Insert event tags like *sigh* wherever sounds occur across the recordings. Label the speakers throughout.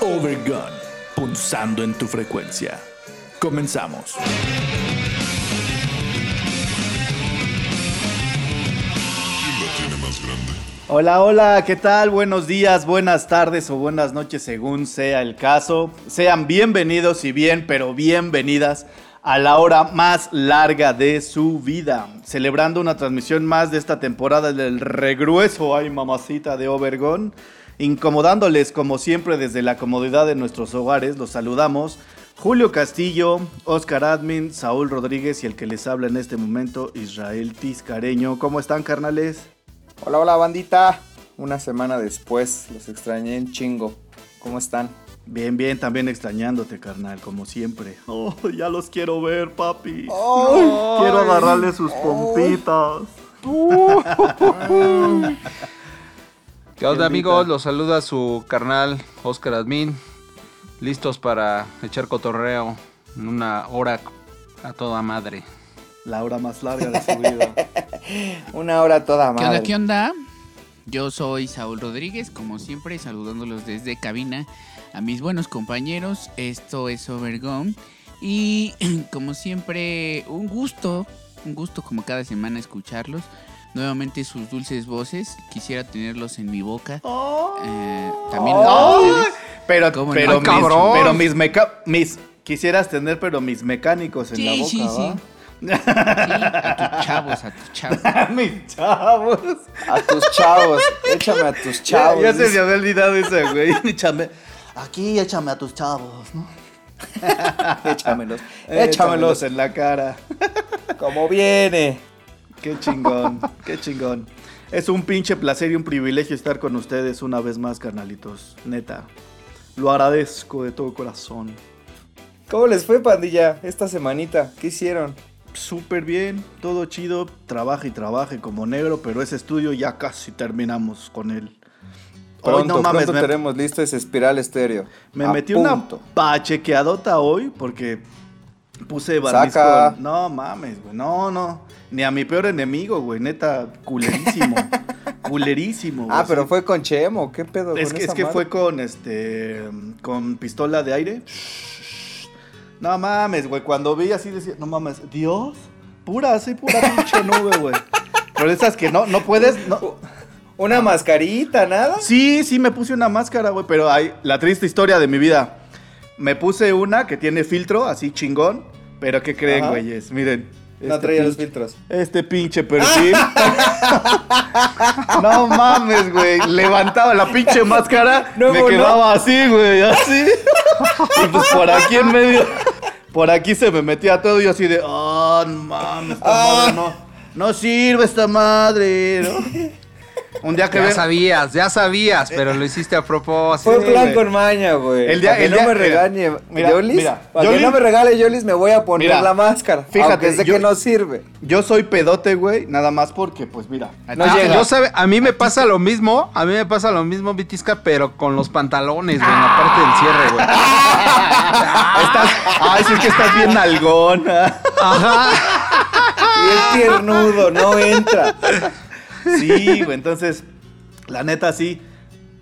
Speaker 1: Overgun, punzando en tu frecuencia. Comenzamos.
Speaker 2: Hola, hola, ¿qué tal? Buenos días, buenas tardes o buenas noches según sea el caso. Sean bienvenidos y bien, pero bienvenidas a la hora más larga de su vida, celebrando una transmisión más de esta temporada del regrueso, ay mamacita de Obergón, incomodándoles como siempre desde la comodidad de nuestros hogares, los saludamos. Julio Castillo, Oscar Admin, Saúl Rodríguez y el que les habla en este momento, Israel Tiscareño. ¿Cómo están, carnales?
Speaker 3: Hola, hola, bandita. Una semana después, los extrañé en chingo. ¿Cómo están?
Speaker 2: Bien, bien, también extrañándote, carnal, como siempre. *laughs* Oh, ya los quiero ver, papi. Quiero agarrarle sus pompitas.
Speaker 4: ¿Qué onda amigos? Los saluda su carnal Oscar Admin. Listos para echar cotorreo en una hora a toda madre.
Speaker 2: La hora más larga de su vida. *laughs*
Speaker 3: Una hora toda
Speaker 5: ¿Qué onda?
Speaker 3: madre.
Speaker 5: ¿Qué onda? Yo soy Saúl Rodríguez, como siempre, saludándolos desde cabina a mis buenos compañeros. Esto es Overgone. Y *clears throat* como siempre, un gusto, un gusto como cada semana escucharlos. Nuevamente sus dulces voces. Quisiera tenerlos en mi boca. Eh, también a ustedes.
Speaker 2: pero,
Speaker 5: ¿Cómo no?
Speaker 2: pero,
Speaker 4: Ay,
Speaker 2: pero mis meca- mis quisieras tener, pero mis mecánicos en
Speaker 5: Sí,
Speaker 2: la boca,
Speaker 5: sí, sí.
Speaker 2: ¿va?
Speaker 5: Sí, a tus chavos, a tus chavos. *laughs*
Speaker 2: mis chavos.
Speaker 3: A tus chavos. Échame a tus chavos.
Speaker 2: ya se me había olvidado esa, güey. *laughs* Échame. Aquí échame a tus chavos, ¿no? *laughs* *laughs*
Speaker 3: Échamelos.
Speaker 2: Échamelos en la cara. *laughs*
Speaker 3: Como viene.
Speaker 2: Qué chingón, qué chingón. Es un pinche placer y un privilegio estar con ustedes una vez más, carnalitos. Neta. Lo agradezco de todo corazón.
Speaker 3: ¿Cómo les fue, pandilla, esta semanita? ¿Qué hicieron?
Speaker 2: Súper bien, todo chido. Trabaja y trabaje como negro, pero ese estudio ya casi terminamos con él. Hoy
Speaker 3: Pronto,
Speaker 2: no mames,
Speaker 3: pronto
Speaker 2: me,
Speaker 3: tenemos listo ese espiral estéreo.
Speaker 2: me
Speaker 3: A
Speaker 2: metí
Speaker 3: punto.
Speaker 2: una pachequeadota hoy porque puse barniz
Speaker 3: Saca.
Speaker 2: con- No mames, güey. No, no. Ni a mi peor enemigo, güey. Neta, culerísimo. *laughs* culerísimo. güey,
Speaker 3: Ah, pero fue con Chemo. ¿Qué pedo
Speaker 2: Es
Speaker 3: con
Speaker 2: que, es que fue con este. con pistola de aire. No mames, güey. Cuando vi así decía, no mames, Dios, pura, así pura pinche nube, güey. *laughs* Pero esas que no, no puedes. No.
Speaker 3: Una mascarita, nada.
Speaker 2: Sí, sí, me puse una máscara, güey. Pero hay la triste historia de mi vida. Me puse una que tiene filtro, así chingón. Pero ¿qué creen, güeyes? Miren.
Speaker 3: No
Speaker 2: este
Speaker 3: traía los filtros.
Speaker 2: Este pinche perfil. *laughs* no mames, güey. Levantaba la pinche máscara.
Speaker 3: No,
Speaker 2: me
Speaker 3: no.
Speaker 2: quedaba así, güey. Así. Y pues por aquí en medio. Por aquí se me metía todo. Y así de. Oh, no mames. Esta
Speaker 3: Ah.
Speaker 2: madre no. No sirve esta madre, ¿no? Un día que
Speaker 4: Ya
Speaker 2: ven.
Speaker 4: sabías, ya sabías, pero lo hiciste a propósito.
Speaker 3: Fue plan con maña, güey.
Speaker 2: El día-
Speaker 3: Para que
Speaker 2: el
Speaker 3: no
Speaker 2: día-
Speaker 3: me regañe.
Speaker 2: mira,
Speaker 3: Yolis,
Speaker 2: mira,
Speaker 3: para
Speaker 2: Yolis-
Speaker 3: que no me regale Yolis, me voy a poner
Speaker 2: Mira,
Speaker 3: la máscara.
Speaker 2: fíjate,
Speaker 3: sé
Speaker 2: yo-
Speaker 3: que no sirve.
Speaker 2: Yo soy pedote, güey. Nada más porque, pues mira.
Speaker 3: No
Speaker 4: Ah,
Speaker 3: llega.
Speaker 4: yo sabe, a mí me pasa lo mismo, a mí me pasa lo mismo, Vitisca, pero con los pantalones, güey, en la parte del cierre, güey. *laughs*
Speaker 2: Estás. Ay, sí es que estás bien nalgona.
Speaker 4: Ajá.
Speaker 3: Y es tiernudo, no entra.
Speaker 2: Sí, güey, entonces, la neta sí,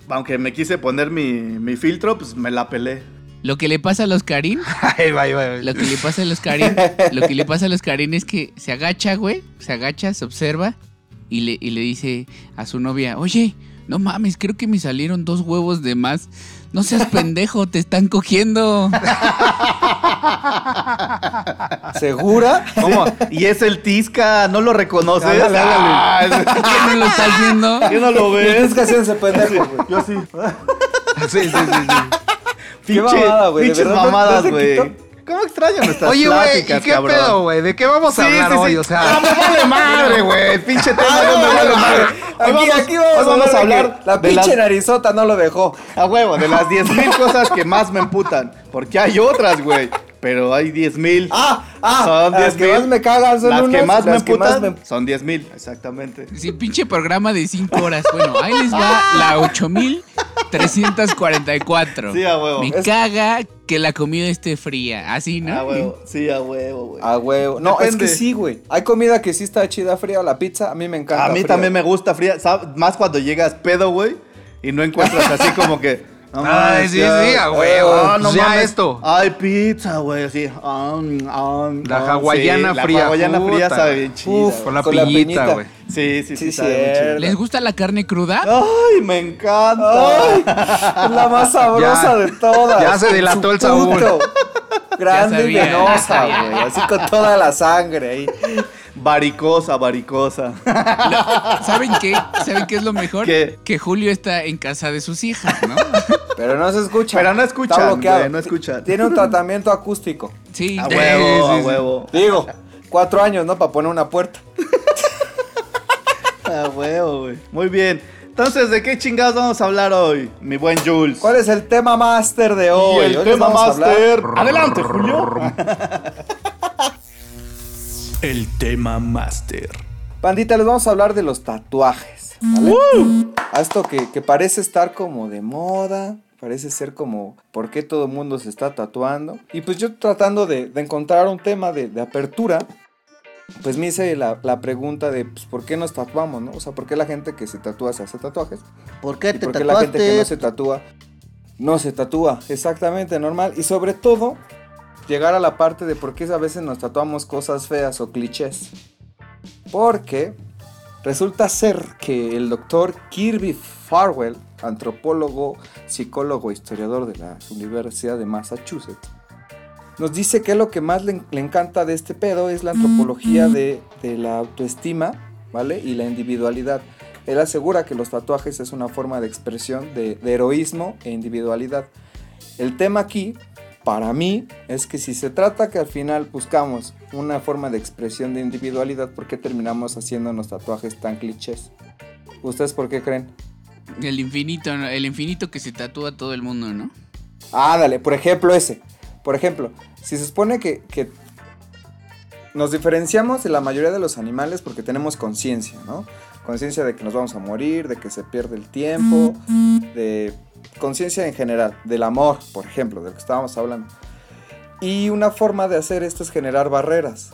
Speaker 2: aunque me quise poner mi, mi filtro, pues me la pelé.
Speaker 5: Lo que le pasa a los Karim
Speaker 4: va, ahí va.
Speaker 5: Lo que le pasa a los Karin, lo que le pasa a los Karin es que se agacha, güey, se agacha, se observa y le, y le dice a su novia, oye, no mames, creo que me salieron dos huevos de más. No seas pendejo, te están cogiendo.
Speaker 3: ¿Segura?
Speaker 2: ¿Cómo? Y es el Tisca, ¿no lo reconoces?
Speaker 3: Ándale, ándale.
Speaker 2: Ah,
Speaker 5: ¿Qué no lo estás viendo?
Speaker 2: ¿Qué no lo
Speaker 3: Es
Speaker 2: ves?
Speaker 3: que haciéndose pendejo, güey.
Speaker 2: Yo sí.
Speaker 4: Sí, sí, sí, sí.
Speaker 3: Qué mamada, güey, de
Speaker 2: Pinches
Speaker 3: verdad, ¿no- no
Speaker 2: mamadas,
Speaker 3: se
Speaker 2: güey. ¿Cómo extraño nuestras
Speaker 4: Oye, güey, ¿y qué
Speaker 2: cabrón?
Speaker 4: pedo, güey? ¿De qué vamos a
Speaker 2: Sí,
Speaker 4: hablar
Speaker 2: sí, sí.
Speaker 4: hoy? O
Speaker 2: Ah,
Speaker 4: sea,
Speaker 2: me vale *laughs* madre, güey. Pinche tema
Speaker 3: Ah,
Speaker 2: no me
Speaker 3: no,
Speaker 2: vale
Speaker 3: no,
Speaker 2: madre.
Speaker 3: Aquí,
Speaker 2: Hoy
Speaker 3: aquí vamos, a hablar. La pinche
Speaker 2: las-
Speaker 3: narizota no lo dejó.
Speaker 2: A huevo, de las 10.000 cosas que más me emputan. Porque hay otras, güey. pero hay 10 mil.
Speaker 3: Ah, ah,
Speaker 2: Son
Speaker 3: las que
Speaker 2: 10,000.
Speaker 3: más me cagan son
Speaker 2: las que
Speaker 3: unas,
Speaker 2: más me
Speaker 3: las que
Speaker 2: emputan
Speaker 3: más me-
Speaker 2: son 10 mil, exactamente.
Speaker 5: Sí, pinche programa de 5 horas. Bueno, ahí les va la 8344.
Speaker 2: Sí, a huevo.
Speaker 5: Me
Speaker 3: Es-
Speaker 5: caga que la comida esté fría. Así, ¿no?
Speaker 2: A huevo, sí, a huevo, güey.
Speaker 3: A huevo. No,
Speaker 2: Depende.
Speaker 3: es que sí, güey. Hay comida que sí está chida fría. La pizza, a mí me encanta.
Speaker 2: A mí
Speaker 3: fría.
Speaker 2: también me gusta fría, ¿sab- más cuando llegas pedo, güey, y no encuentras así como que... no
Speaker 4: Ay,
Speaker 2: mames,
Speaker 4: sí,
Speaker 2: ya-
Speaker 4: sí, a huevo.
Speaker 2: Ah, no
Speaker 4: Pues ya
Speaker 2: mames.
Speaker 4: esto.
Speaker 2: Ay, pizza, güey, así. um, um,
Speaker 4: La
Speaker 2: um,
Speaker 4: hawaiana
Speaker 2: sí,
Speaker 4: fría,
Speaker 2: La hawaiana fría sabe bien chida.
Speaker 3: Uf.
Speaker 4: Con la piñita, güey.
Speaker 2: Sí, sí, sí,
Speaker 3: Sí,
Speaker 2: sabe bien
Speaker 3: cierto.
Speaker 2: chido.
Speaker 5: ¿Les gusta la carne cruda?
Speaker 2: Ay, me encanta.
Speaker 3: Ay, es *laughs* la más sabrosa
Speaker 4: Ya.
Speaker 3: de todas.
Speaker 4: Ya se delató el sabor.
Speaker 3: Grande
Speaker 5: Ya
Speaker 3: y
Speaker 5: ya
Speaker 3: venosa, güey. Así con toda la sangre ahí.
Speaker 2: Varicosa, varicosa.
Speaker 5: ¿Saben qué? ¿Saben qué es lo mejor?
Speaker 2: ¿Qué?
Speaker 5: Que Julio está en casa de sus hijas, ¿no?
Speaker 3: Pero no se escucha.
Speaker 2: Pero no escuchan,
Speaker 3: Está bloqueado.
Speaker 2: güey, no escuchan.
Speaker 3: Tiene un tratamiento acústico.
Speaker 5: Sí.
Speaker 2: A
Speaker 5: sí,
Speaker 2: huevo,
Speaker 5: sí,
Speaker 2: a huevo.
Speaker 3: Digo, cuatro años, ¿no? Para poner una puerta. *laughs*
Speaker 2: A huevo, güey. Muy bien. Entonces, ¿de qué chingados vamos a hablar hoy, mi buen Jules?
Speaker 3: ¿Cuál es el tema máster de hoy?
Speaker 2: Y el
Speaker 3: Hoy
Speaker 2: tema máster. Adelante, Julio. *laughs*
Speaker 1: El tema máster.
Speaker 3: Pandita, les vamos a hablar de los tatuajes. ¿vale? A esto que, que parece estar como de moda, parece ser como por qué todo el mundo se está tatuando. Y pues yo tratando de, de encontrar un tema de, de apertura, pues me hice la, la pregunta de pues, por qué nos tatuamos, ¿no? O sea, por qué la gente que se tatúa se hace tatuajes.
Speaker 2: ¿Por qué
Speaker 3: ¿Y por qué la gente que no se tatúa no se tatúa? Exactamente, normal. Y sobre todo, llegar a la parte de por qué a veces nos tatuamos cosas feas o clichés. Porque resulta ser que el doctor Kirby Farwell, antropólogo, psicólogo historiador de la Universidad de Massachusetts, nos dice que lo que más le, le encanta de este pedo es la antropología de, de la autoestima, ¿vale? Y la individualidad. Él asegura que los tatuajes es una forma de expresión de, de heroísmo e individualidad. El tema aquí, para mí, es que si se trata que al final buscamos una forma de expresión de individualidad, ¿por qué terminamos haciéndonos tatuajes tan clichés? ¿Ustedes por qué creen?
Speaker 5: El infinito, el infinito que se tatúa todo el mundo, ¿no?
Speaker 3: Ah, dale, por ejemplo ese. Por ejemplo, si se supone que, que nos diferenciamos de la mayoría de los animales porque tenemos conciencia, ¿no? Conciencia de que nos vamos a morir, de que se pierde el tiempo, de conciencia en general, del amor, por ejemplo, de lo que estábamos hablando. Y una forma de hacer esto es generar barreras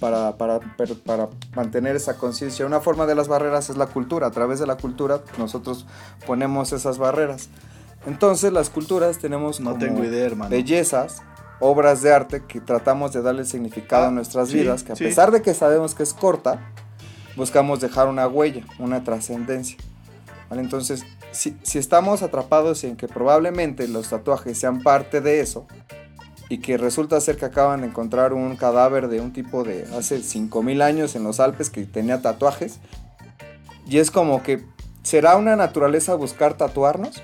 Speaker 3: para, para, para mantener esa conciencia. Una forma de las barreras es la cultura. A través de la cultura nosotros ponemos esas barreras. Entonces las culturas tenemos
Speaker 2: No
Speaker 3: como
Speaker 2: tengo idea,
Speaker 3: bellezas, obras de arte que tratamos de darle significado
Speaker 2: Ah,
Speaker 3: a nuestras
Speaker 2: sí,
Speaker 3: vidas, que a
Speaker 2: sí.
Speaker 3: pesar de que sabemos que es corta, buscamos dejar una huella, una trascendencia. ¿Vale? Entonces, si, si estamos atrapados en que probablemente los tatuajes sean parte de eso, y que resulta ser que acaban de encontrar un cadáver de un tipo de hace 5000 años en los Alpes que tenía tatuajes, y es como que, ¿será una naturaleza buscar tatuarnos?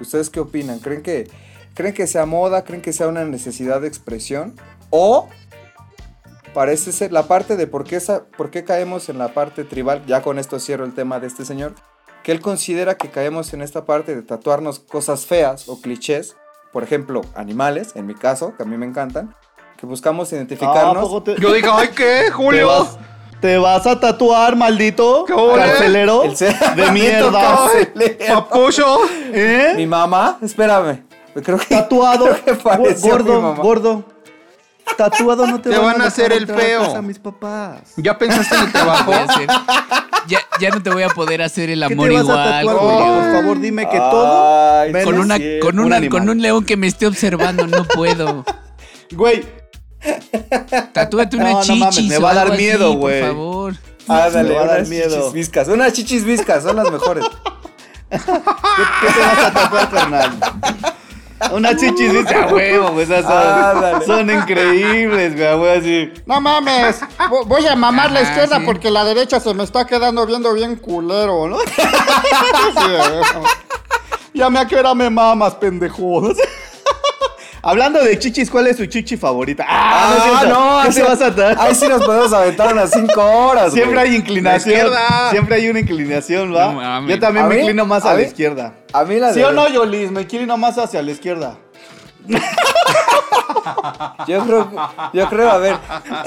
Speaker 3: ¿Ustedes qué opinan? ¿Creen que, ¿Creen que sea moda? ¿Creen que sea una necesidad de expresión? ¿O parece ser la parte de por qué, esa, por qué caemos en la parte tribal? Ya con esto cierro el tema de este señor. Que él considera que caemos en esta parte de tatuarnos cosas feas o clichés. Por ejemplo, animales, en mi caso, que a mí me encantan. Que buscamos
Speaker 2: Ah, ¿a
Speaker 3: identificarnos.
Speaker 2: poco te,
Speaker 4: Yo digo, ay, ¿qué, *laughs*
Speaker 2: te
Speaker 4: Julio?
Speaker 2: vas, te vas a tatuar, maldito?
Speaker 4: ¿Qué ole?
Speaker 2: ¿Carcelero?
Speaker 3: El ser-
Speaker 2: de *laughs* mierda.
Speaker 4: Papucho.
Speaker 2: ¿Eh?
Speaker 3: Mi mamá, espérame. Creo que
Speaker 2: Tatuado. *laughs*
Speaker 3: creo que mi
Speaker 2: gordo,
Speaker 3: mamá.
Speaker 2: gordo. Tatuado no te,
Speaker 4: Te van a hacer el
Speaker 2: a
Speaker 4: feo.
Speaker 2: casa mis papás.
Speaker 4: ¿Ya pensaste en el trabajo?
Speaker 5: A ya, ya no te voy a poder hacer el
Speaker 2: ¿Qué
Speaker 5: amor
Speaker 2: te vas a
Speaker 5: igual,
Speaker 2: tatuar? Por favor, dime que todo.
Speaker 3: Ay,
Speaker 5: Con, una,
Speaker 3: sí,
Speaker 5: con,
Speaker 2: un
Speaker 5: una- con un león que me esté observando, no puedo.
Speaker 2: Güey,
Speaker 5: Tatúate una
Speaker 2: No, no mames, me va a dar
Speaker 5: así,
Speaker 2: miedo, güey.
Speaker 5: Por favor.
Speaker 3: Ándale,
Speaker 2: Me va a dar miedo.
Speaker 3: chichis viscas. Unas chichis viscas, son las mejores. *laughs*
Speaker 2: ¿qué, qué te vas a tatuar, carnal? Una chichis, dice, a huevo, güey. Esas
Speaker 3: Ándale.
Speaker 2: son, son increíbles, güey, güey, así.
Speaker 6: No mames, vo- voy a mamar la
Speaker 5: Ajá,
Speaker 6: izquierda
Speaker 5: sí.
Speaker 6: porque la derecha se me está quedando viendo bien culero, ¿no? *laughs* Sí.
Speaker 2: Ya me a qué hora me mamas, pendejo. Hablando de chichis, ¿cuál es tu chichi favorita? Ah, no, es cierto. ¿Qué
Speaker 3: ahí sí-
Speaker 2: vas a tatuar?
Speaker 3: Ahí sí nos podemos aventar unas 5 horas. *laughs*
Speaker 2: Siempre hay inclinación. Siempre hay una inclinación, ¿va?
Speaker 5: No.
Speaker 2: Yo también
Speaker 3: ¿A
Speaker 2: me
Speaker 3: mí?
Speaker 2: inclino más
Speaker 3: ¿A
Speaker 2: a, la izquierda.
Speaker 3: A mí la
Speaker 2: ¿Sí
Speaker 3: de-
Speaker 2: o no, Yolis? Me inclino más hacia la izquierda. *laughs*
Speaker 3: Yo creo, yo creo, a ver.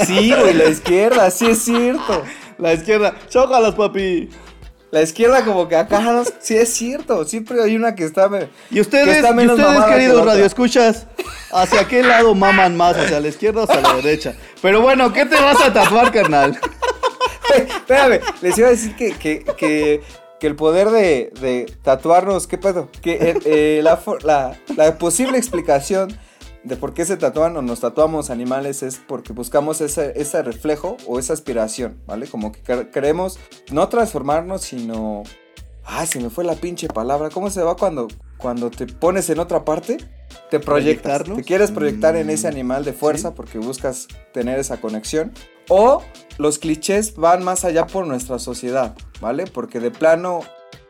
Speaker 3: Sí, güey, la izquierda, sí es cierto.
Speaker 2: La izquierda. Chócalas, papi.
Speaker 3: La izquierda como que acá, no, sí es cierto. Siempre hay una que está... me-
Speaker 2: Y
Speaker 3: que
Speaker 2: ustedes, y ustedes
Speaker 3: que
Speaker 2: queridos
Speaker 3: otra.
Speaker 2: radioescuchas, ¿hacia qué lado maman más? ¿Hacia la izquierda o hacia la derecha? Pero bueno, ¿qué te vas a tatuar, carnal? *laughs*
Speaker 3: Espérame, les iba a decir que, que, que, que el poder de, de tatuarnos, ¿qué pedo? Que eh, eh, la, la posible explicación de por qué se tatúan o nos tatuamos animales es porque buscamos ese, ese reflejo o esa aspiración, ¿vale? Como que quer- queremos no transformarnos, sino... Ay, se me fue la pinche palabra. ¿Cómo se va cuando, cuando te pones en otra parte? Te proyectas. Te quieres proyectar en
Speaker 2: Mm,
Speaker 3: ese animal de fuerza porque buscas tener esa conexión. O los clichés van más allá por nuestra sociedad, ¿vale? Porque de plano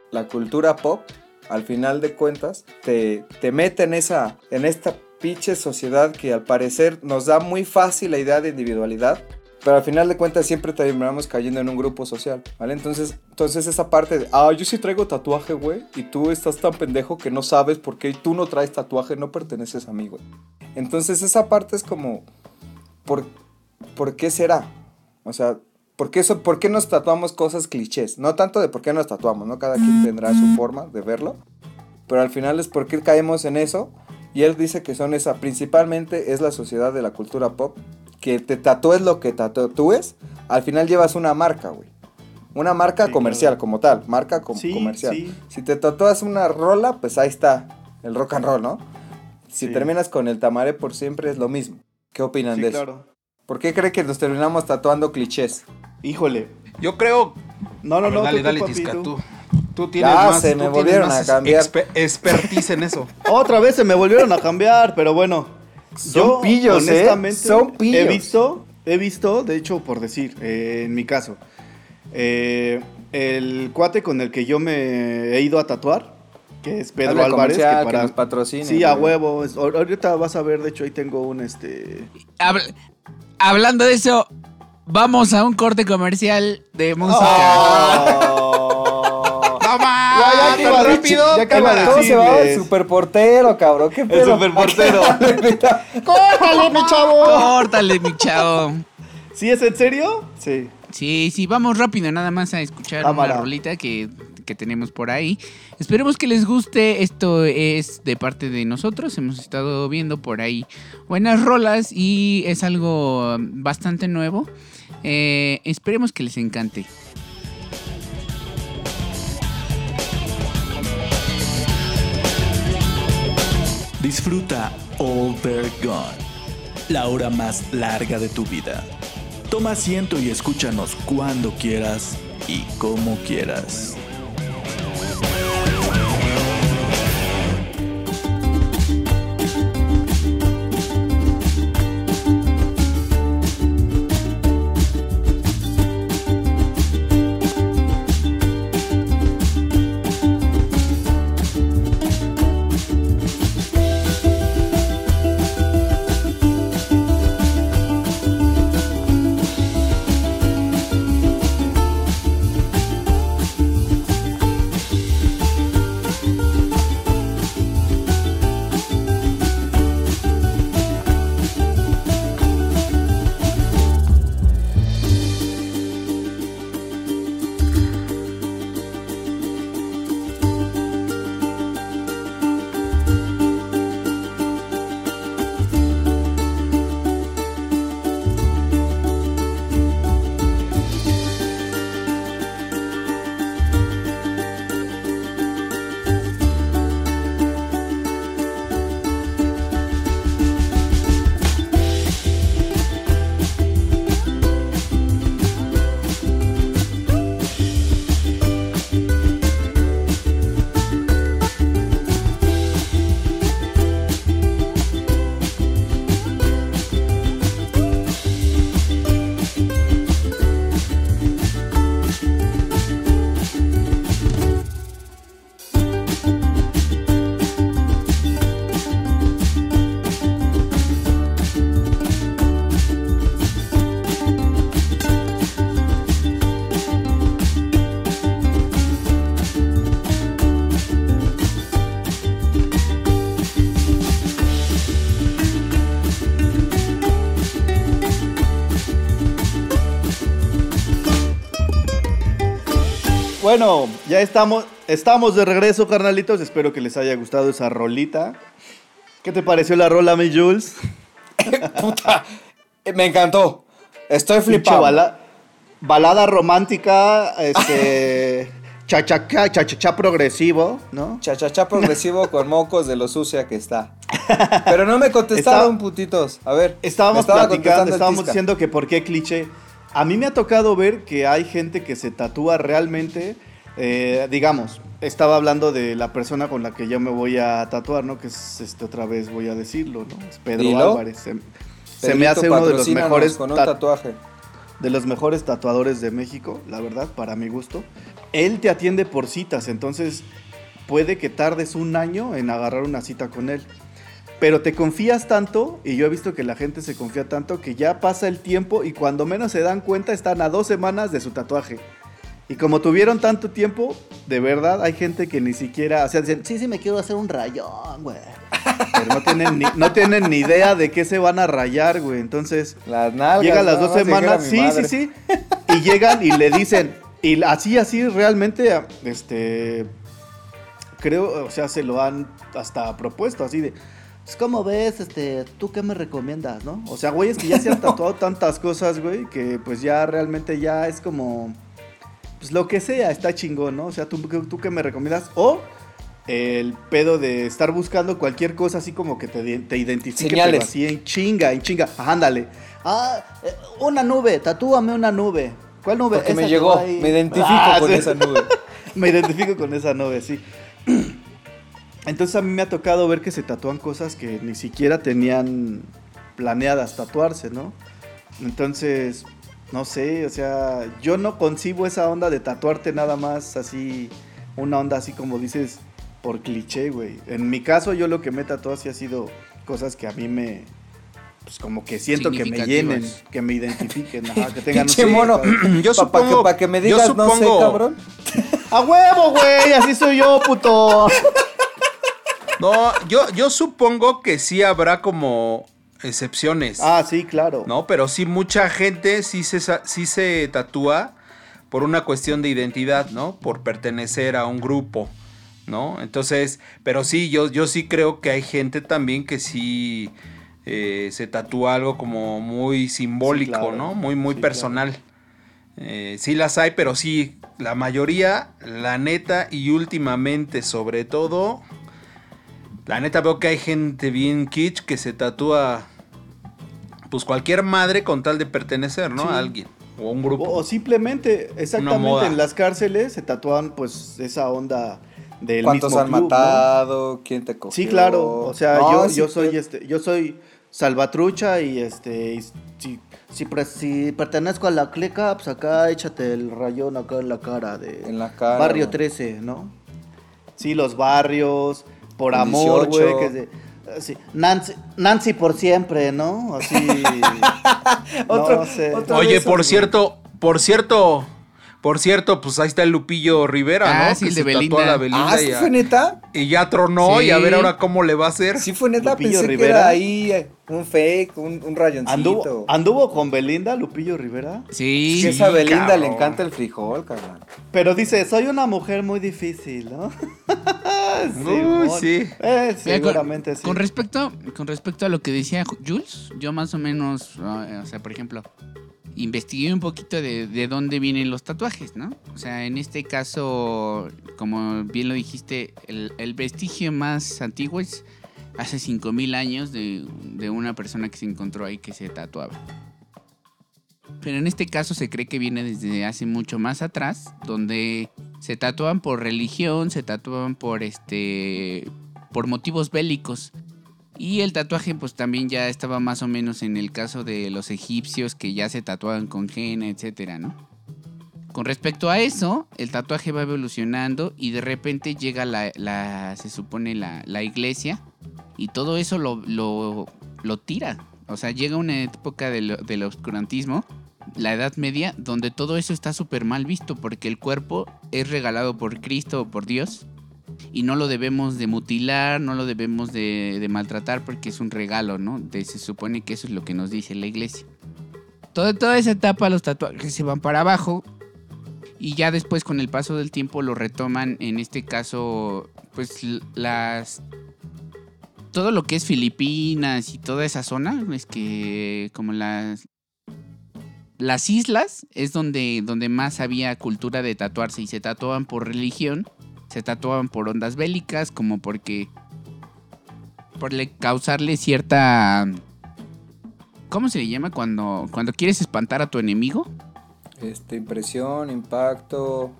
Speaker 3: la cultura pop, al final de cuentas, te, te mete en, esa, en esta pinche sociedad que al parecer nos da muy fácil la idea de individualidad. Pero al final de cuentas siempre terminamos cayendo en un grupo social, ¿vale? Entonces, entonces esa parte de, ah, yo sí traigo tatuaje, güey, y tú estás tan pendejo que no sabes por qué tú no traes tatuaje, no perteneces a mí, güey. Entonces esa parte es como, ¿por, ¿por qué será? O sea, ¿por qué, eso, ¿por qué nos tatuamos cosas clichés? No tanto de por qué nos tatuamos, ¿no? Cada quien tendrá su forma de verlo. Pero al final es por qué caemos en eso. Y él dice que son esa, principalmente es la sociedad de la cultura pop. Que te tatúes lo que tatúes, al final llevas una marca, güey. Una marca
Speaker 2: Sí,
Speaker 3: comercial
Speaker 2: claro.
Speaker 3: como tal, marca com-
Speaker 2: Sí,
Speaker 3: comercial.
Speaker 2: sí.
Speaker 3: Si te tatúas una rola, pues ahí está, el rock and roll, ¿no? Si
Speaker 2: Sí.
Speaker 3: terminas con el tamaré por siempre es lo mismo. ¿Qué opinan
Speaker 2: Sí,
Speaker 3: de eso?
Speaker 2: claro.
Speaker 3: ¿Por qué cree que nos terminamos tatuando clichés?
Speaker 2: Híjole.
Speaker 4: Yo creo.
Speaker 2: No, no,
Speaker 4: ver,
Speaker 2: no.
Speaker 4: dale,
Speaker 2: tú,
Speaker 4: dale,
Speaker 2: papi,
Speaker 4: Tisca,
Speaker 2: tú.
Speaker 4: tú. Tú tienes
Speaker 3: Ya,
Speaker 4: más.
Speaker 3: se
Speaker 4: tú
Speaker 3: me
Speaker 4: tienes
Speaker 3: volvieron
Speaker 4: más
Speaker 3: a cambiar.
Speaker 4: expertise en eso. *laughs*
Speaker 2: Otra vez se me volvieron a cambiar, pero bueno.
Speaker 3: Son pillos, ¿eh?
Speaker 2: honestamente,
Speaker 3: Son pillos.
Speaker 2: He visto, he visto, de hecho, por decir, eh, en mi caso, eh, el cuate con el que yo me he ido a tatuar, que es Pedro Álvarez, que para...
Speaker 3: que nos patrocine.
Speaker 2: Sí, a huevo. Ahorita vas a ver, de hecho, ahí tengo un este.
Speaker 5: Habl- hablando de eso, vamos a un corte comercial de música.
Speaker 2: Oh.
Speaker 5: Rápido!
Speaker 2: ya que iba a
Speaker 3: ¿Cómo se va el
Speaker 2: decirles.
Speaker 3: superportero, cabrón? ¿Qué pedo?
Speaker 2: superportero. *laughs*
Speaker 6: ¡Córtale, mi chavo!
Speaker 5: Córtale, mi chavo.
Speaker 2: ¿Sí es en serio? Sí.
Speaker 5: Sí, sí, vamos rápido nada más a escuchar
Speaker 2: Cámara.
Speaker 5: una rolita que, que tenemos por ahí. Esperemos que les guste. Esto es de parte de nosotros. Hemos estado viendo por ahí buenas rolas y es algo bastante nuevo. Eh, esperemos que les encante.
Speaker 1: Disfruta All They're Gone, la hora más larga de tu vida. Toma asiento y escúchanos cuando quieras y como quieras.
Speaker 2: Bueno, ya estamos, estamos de regreso, carnalitos. Espero que les haya gustado esa rolita. ¿Qué te pareció la rola, mi Jules? *laughs*
Speaker 3: Puta, me encantó. Estoy flipado.
Speaker 2: bala- balada romántica, este. *laughs* Chachachá, chachachá progresivo, ¿no?
Speaker 3: Chachachá progresivo *laughs* con mocos de lo sucia que está. Pero no me contestaron,
Speaker 2: Estaba-
Speaker 3: putitos. A ver.
Speaker 2: Estábamos
Speaker 3: estaba
Speaker 2: platicando, estábamos diciendo que por qué cliché. A mí me ha tocado ver que hay gente que se tatúa realmente, eh, digamos, estaba hablando de la persona con la que yo me voy a tatuar, ¿no? Que es, este, otra vez voy a decirlo, ¿no? Es Pedro
Speaker 3: Dilo.
Speaker 2: Álvarez. Se, se me hace uno de los mejores
Speaker 3: con un
Speaker 2: ta-
Speaker 3: tatuaje.
Speaker 2: de los mejores tatuadores de México, la verdad, para mi gusto. Él te atiende por citas, entonces puede que tardes un año en agarrar una cita con él. Pero te confías tanto, y yo he visto que la gente se confía tanto, que ya pasa el tiempo y cuando menos se dan cuenta están a dos semanas de su tatuaje. Y como tuvieron tanto tiempo, de verdad hay gente que ni siquiera, o sea, dicen, sí, sí, me quiero hacer un rayón, güey. Pero no tienen, ni, no tienen ni idea de qué se van a rayar, güey. Entonces,
Speaker 3: Las nalgas.
Speaker 2: Llegan las dos semanas, sí, sí, sí. Y llegan y le dicen, y así, así realmente, este, creo, o sea, se lo han hasta propuesto, así de, pues, ¿cómo ves, este, tú qué me recomiendas, no? O sea, güey, es que ya se han *laughs* tatuado tantas cosas, güey, que pues ya realmente ya es como, pues lo que sea, está chingón, ¿no? O sea, ¿tú, tú qué me recomiendas? O el pedo de estar buscando cualquier cosa así como que te, te identifique,
Speaker 3: Señales.
Speaker 2: pero así en chinga, en chinga. Ajá, ándale. Ah, eh, una nube, tatúame una nube. ¿Cuál nube?
Speaker 3: Porque
Speaker 2: Esa
Speaker 3: me
Speaker 2: que
Speaker 3: llegó.
Speaker 2: ahí.
Speaker 3: Me identifico
Speaker 2: Ah,
Speaker 3: con
Speaker 2: sí.
Speaker 3: esa nube. *laughs*
Speaker 2: me identifico con esa nube, sí. *clears throat* Entonces a mí me ha tocado ver que se tatúan cosas que ni siquiera tenían planeadas tatuarse, ¿no? Entonces, no sé, o sea, yo no concibo esa onda de tatuarte nada más así, una onda así como dices, por cliché, güey. En mi caso, yo lo que me he tatuado así ha sido cosas que a mí me, pues como que siento que me llenen, que me identifiquen, ajá, que tengan... *laughs*
Speaker 3: Pinche
Speaker 2: sí,
Speaker 3: mono.
Speaker 2: cabrón. *clears throat*
Speaker 4: Yo supongo.
Speaker 3: que, pa' que me digas, no sé, cabrón. *laughs*
Speaker 2: ¡A huevo, güey! Así soy yo, puto.
Speaker 4: No, yo, yo supongo que sí habrá como excepciones.
Speaker 2: Ah, sí, claro.
Speaker 4: ¿no? Pero sí mucha gente sí se, sí se tatúa por una cuestión de identidad, ¿no? Por pertenecer a un grupo, ¿no? Entonces, pero sí, yo, yo sí creo que hay gente también que sí eh, se tatúa algo como muy simbólico,
Speaker 2: claro.
Speaker 4: ¿no? Muy, muy
Speaker 2: Sí,
Speaker 4: personal. Eh, sí las hay, pero sí, la mayoría, la neta, y últimamente sobre todo, la neta veo que hay gente bien kitsch que se tatúa pues cualquier madre con tal de pertenecer, ¿no?
Speaker 2: Sí.
Speaker 4: A alguien o a un grupo.
Speaker 2: O, o simplemente,
Speaker 4: moda.
Speaker 2: exactamente, en las cárceles se tatúan pues esa onda del
Speaker 3: ¿Cuántos
Speaker 2: mismo
Speaker 3: han
Speaker 2: club, ¿no?
Speaker 3: matado? ¿Quién te cogió?
Speaker 2: Sí, claro. O sea,
Speaker 3: No,
Speaker 2: yo,
Speaker 3: sí,
Speaker 2: yo soy este, yo soy salvatrucha y este y si, si, pre- si pertenezco a la clica, pues acá échate el rayón acá en la cara de
Speaker 3: En la cara,
Speaker 2: Barrio
Speaker 3: güey.
Speaker 2: 13, ¿no? Sí, los barrios, por amor,
Speaker 3: 18.
Speaker 2: güey, se- sí, Nancy, Nancy por siempre, ¿no? Así. *laughs*
Speaker 3: Otro-
Speaker 2: no sé.
Speaker 3: otro-
Speaker 4: Oye, por cierto, por cierto, por cierto, pues ahí está el Lupillo Rivera,
Speaker 5: Ah,
Speaker 4: ¿no?
Speaker 5: sí,
Speaker 4: que
Speaker 5: el
Speaker 4: se
Speaker 5: de
Speaker 4: tatuó a la
Speaker 5: Belinda.
Speaker 4: Belinda
Speaker 3: Ah, ¿sí fue neta?
Speaker 4: y ya tronó y a
Speaker 5: Sí.
Speaker 4: ver ahora cómo le va a hacer.
Speaker 3: Sí fue neta,
Speaker 2: Lupillo
Speaker 3: pensé que
Speaker 2: Rivera.
Speaker 3: era ahí eh, un fake, un, un rayoncito.
Speaker 2: ¿Anduvo, ¿Anduvo con Belinda, Lupillo Rivera?
Speaker 5: Sí.
Speaker 3: Que esa Belinda
Speaker 4: cabrón.
Speaker 3: le encanta el frijol, carnal.
Speaker 2: Pero dice, soy una mujer muy difícil, ¿no? *laughs*
Speaker 4: Uy, sí.
Speaker 2: Eh,
Speaker 5: Mira, con-
Speaker 2: seguramente sí.
Speaker 5: Con respecto, con respecto a lo que decía Ju- Jules, yo más o menos, ah, o sea, por ejemplo, investigué un poquito de, de dónde vienen los tatuajes, ¿no? O sea, en este caso, como bien lo dijiste, el, vestigio más antiguo es hace 5000 años de, de una persona que se encontró ahí que se tatuaba. Pero en este caso se cree que viene desde hace mucho más atrás, donde se tatúan por religión, se tatúan por este por motivos bélicos. Y el tatuaje pues también ya estaba más o menos en el caso de los egipcios que ya se tatuaban con henna, etcétera, ¿no? Con respecto a eso, el tatuaje va evolucionando y de repente llega la, se supone la, la iglesia y todo eso lo, lo, lo tira. O sea, llega una época del, del oscurantismo, la Edad Media, donde todo eso está súper mal visto porque el cuerpo es regalado por Cristo o por Dios y no lo debemos de mutilar, no lo debemos de, de maltratar porque es un regalo, ¿no? De- se supone que eso es lo que nos dice la iglesia. Toda, toda esa etapa los tatuajes se van para abajo Y ya después con el paso del tiempo lo retoman, en este caso, pues las... Todo lo que es Filipinas y toda esa zona, es que como las... Las islas es donde, donde más había cultura de tatuarse y se tatuaban por religión, se tatuaban por ondas bélicas, como porque... Por le- causarle cierta... ¿Cómo se le llama cuando, cuando quieres espantar a tu enemigo?
Speaker 3: Este, impresión, impacto.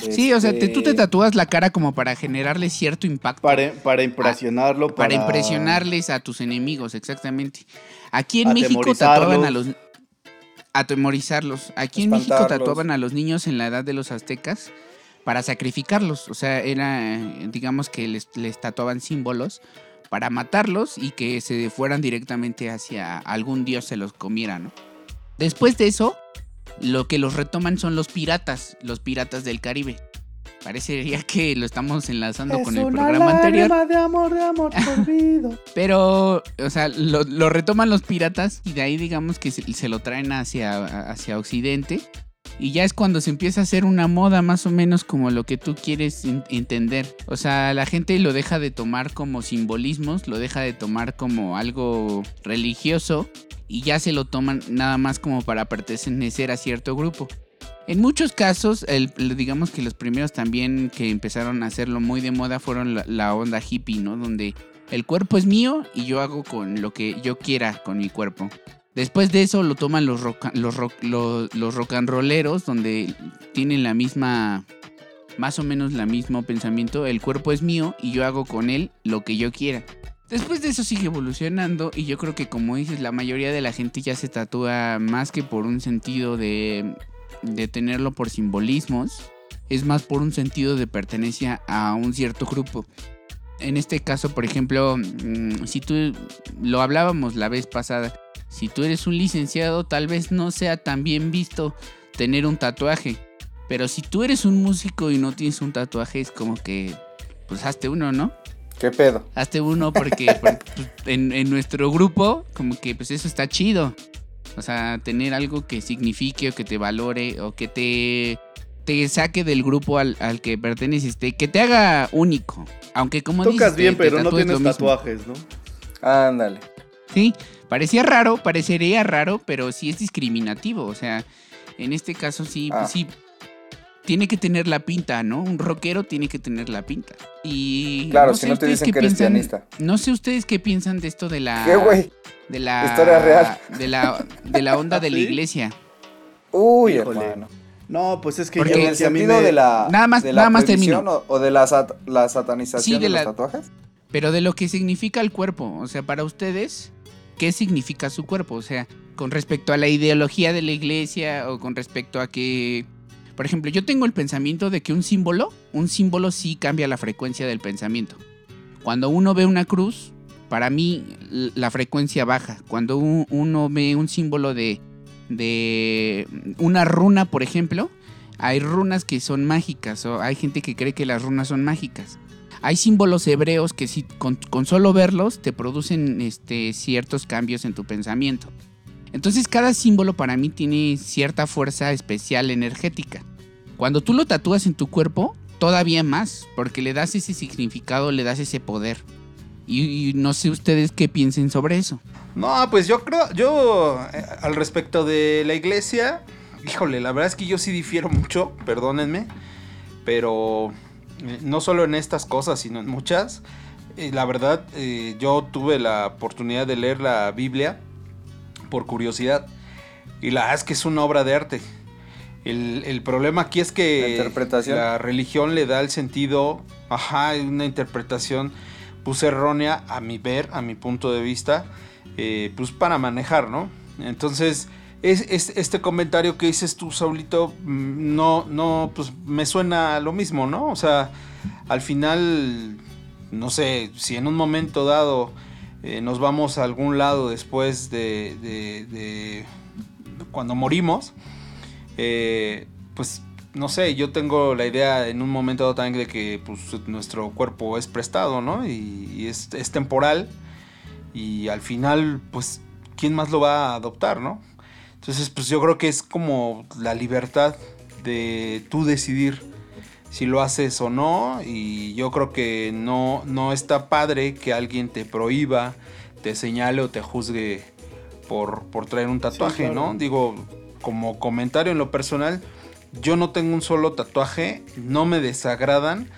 Speaker 5: Sí, o sea, te- tú te
Speaker 3: este,
Speaker 5: tatúas la cara como para generarle cierto impacto.
Speaker 2: Para, para impresionarlo,
Speaker 5: Ah, Para,
Speaker 2: para,
Speaker 5: impresionarles a tus enemigos, exactamente. Aquí en México tatuaban a los... Atemorizarlos. Aquí en México tatuaban a los niños en la edad de los aztecas para sacrificarlos. O sea, era, eh, digamos que les, les tatuaban símbolos para matarlos y que se fueran directamente hacia algún dios se los comiera, ¿no? Después de eso, lo que los retoman son los piratas, los piratas del Caribe. Parecería *laughs* que lo estamos enlazando
Speaker 2: Es
Speaker 5: con el
Speaker 2: una
Speaker 5: programa anterior.
Speaker 2: de amor, de amor *laughs* perdido.
Speaker 5: Pero, o sea, lo, lo retoman los piratas y de ahí digamos que se, se lo traen hacia, hacia Occidente. Y ya es cuando se empieza a hacer una moda más o menos como lo que tú quieres en- entender. O sea, la gente lo deja de tomar como simbolismos, lo deja de tomar como algo religioso y ya se lo toman nada más como para pertenecer a cierto grupo. En muchos casos, el- digamos que los primeros también que empezaron a hacerlo muy de moda fueron la onda hippie, ¿no? Donde el cuerpo es mío y yo hago con lo que yo quiera con mi cuerpo. Después de eso lo toman los rock, los los rock and rolleros, donde tienen la misma, más o menos la mismo pensamiento. El cuerpo es mío y yo hago con él lo que yo quiera. Después de eso sigue evolucionando y yo creo que como dices, la mayoría de la gente ya se tatúa más que por un sentido de, de tenerlo por simbolismos, es más por un sentido de pertenencia a un cierto grupo. En este caso, por ejemplo, mm, si tú lo hablábamos la vez pasada, si tú eres un licenciado, tal vez no sea tan bien visto tener un tatuaje. Pero si tú eres un músico y no tienes un tatuaje, es como que, pues hazte uno, ¿no?
Speaker 3: ¿Qué pedo?
Speaker 5: Hazte uno porque, *laughs* porque, pues, en, en nuestro grupo, como que pues eso está chido. O sea, tener algo que signifique o que te valore o que te, te saque del grupo al, al que perteneces, te- que te haga único. Aunque como
Speaker 2: Tocas
Speaker 5: dices,
Speaker 2: bien,
Speaker 5: te
Speaker 2: pero no tienes
Speaker 5: mismo.
Speaker 2: tatuajes, ¿no?
Speaker 3: Ándale.
Speaker 5: Sí, parecía raro, parecería raro, pero sí es discriminativo. O sea, en este caso sí,
Speaker 3: Ah.
Speaker 5: sí. Tiene que tener la pinta, ¿no? Un rockero tiene que tener la pinta. Y.
Speaker 3: Claro,
Speaker 5: no
Speaker 3: si
Speaker 5: sé
Speaker 3: no te
Speaker 5: ustedes
Speaker 3: dicen
Speaker 5: qué
Speaker 3: que eres
Speaker 5: piensan-
Speaker 3: pianista.
Speaker 5: No sé ustedes qué piensan de esto de la.
Speaker 3: ¿Qué, güey?
Speaker 5: De la.
Speaker 3: Historia real.
Speaker 5: De la, de la onda de la *laughs*
Speaker 2: ¿Sí?
Speaker 5: iglesia.
Speaker 3: Uy,
Speaker 2: Híjole.
Speaker 3: hermano.
Speaker 2: No, pues es que
Speaker 5: Porque
Speaker 3: ¿En
Speaker 2: yo
Speaker 3: el sentido
Speaker 2: me-
Speaker 3: de la,
Speaker 5: Nada más-
Speaker 3: de la
Speaker 5: nada más termino.
Speaker 3: o, o de la, sat- la satanización
Speaker 5: Sí, de
Speaker 3: de,
Speaker 5: la-
Speaker 3: los tatuajes?
Speaker 5: Pero de lo que significa el cuerpo. O sea, para ustedes, ¿qué significa su cuerpo? O sea, con respecto a la ideología de la iglesia o con respecto a que. Por ejemplo, yo tengo el pensamiento de que un símbolo, un símbolo sí cambia la frecuencia del pensamiento. Cuando uno ve una cruz, para mí la frecuencia baja. Cuando uno ve un símbolo de, de una runa, por ejemplo, hay runas que son mágicas o hay gente que cree que las runas son mágicas. Hay símbolos hebreos que si con, solo verlos te producen este, ciertos cambios en tu pensamiento. Entonces cada símbolo para mí tiene cierta fuerza especial energética. Cuando tú lo tatúas en tu cuerpo, todavía más, porque le das ese significado, le das ese poder. Y, y no sé ustedes qué piensen sobre eso.
Speaker 4: No, pues yo creo, yo eh, al respecto de la iglesia, híjole, la verdad es que yo sí difiero mucho, perdónenme, pero eh, no solo en estas cosas, sino en muchas. Eh, la verdad, eh, yo tuve la oportunidad de leer la Biblia por curiosidad y la verdad es que es una obra de arte. El, el problema aquí es que
Speaker 3: La
Speaker 4: la religión le da el sentido, ajá, una interpretación pues errónea a mi ver, a mi punto de vista, eh, pues para manejar, ¿no? Entonces, es, es- este comentario que dices tú, Saulito, mm, no, no, pues me suena lo mismo, ¿no? O sea, al final, no sé, si en un momento dado eh, nos vamos a algún lado después de, de- cuando morimos, eh, pues no sé, yo tengo la idea en un momento dado también de que pues, nuestro cuerpo es prestado, ¿no? Y, y es, es temporal. Y al final, pues, ¿quién más lo va a adoptar, no? Entonces, pues yo creo que es como la libertad de tú decidir si lo haces o no. Y yo creo que no, no está padre que alguien te prohíba, te señale o te juzgue por, por traer un tatuaje, ¿no? Digo, como comentario en lo personal, yo no tengo un solo tatuaje, no me desagradan,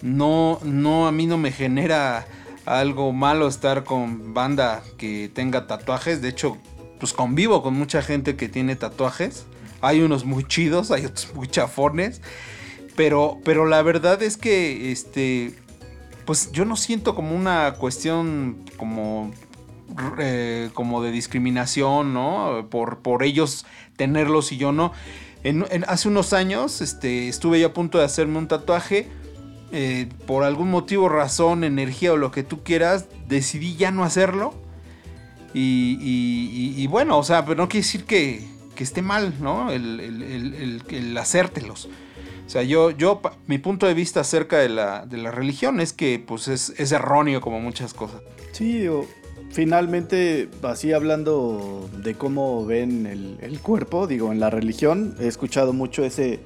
Speaker 4: no, no, a mí no me genera algo malo estar con banda que tenga tatuajes. De hecho, pues convivo con mucha gente que tiene tatuajes. Hay unos muy chidos, hay otros muy chafones. Pero, pero la verdad es que, este, pues yo no siento como una cuestión como, eh, como de discriminación, ¿no? Por, por ellos tenerlos y yo no. En, hace unos años, este, estuve yo a punto de hacerme un tatuaje. Eh, por algún motivo, razón, energía o lo que tú quieras, decidí ya no hacerlo. Y, bueno, o sea, pero no quiere decir que, esté mal, ¿no? El, el, el, hacértelos. O sea, yo, yo, mi punto de vista acerca de la, religión es que pues es, erróneo como muchas cosas.
Speaker 2: Sí, o, finalmente, así hablando de cómo ven el, el, cuerpo, digo, en la religión, he escuchado mucho ese,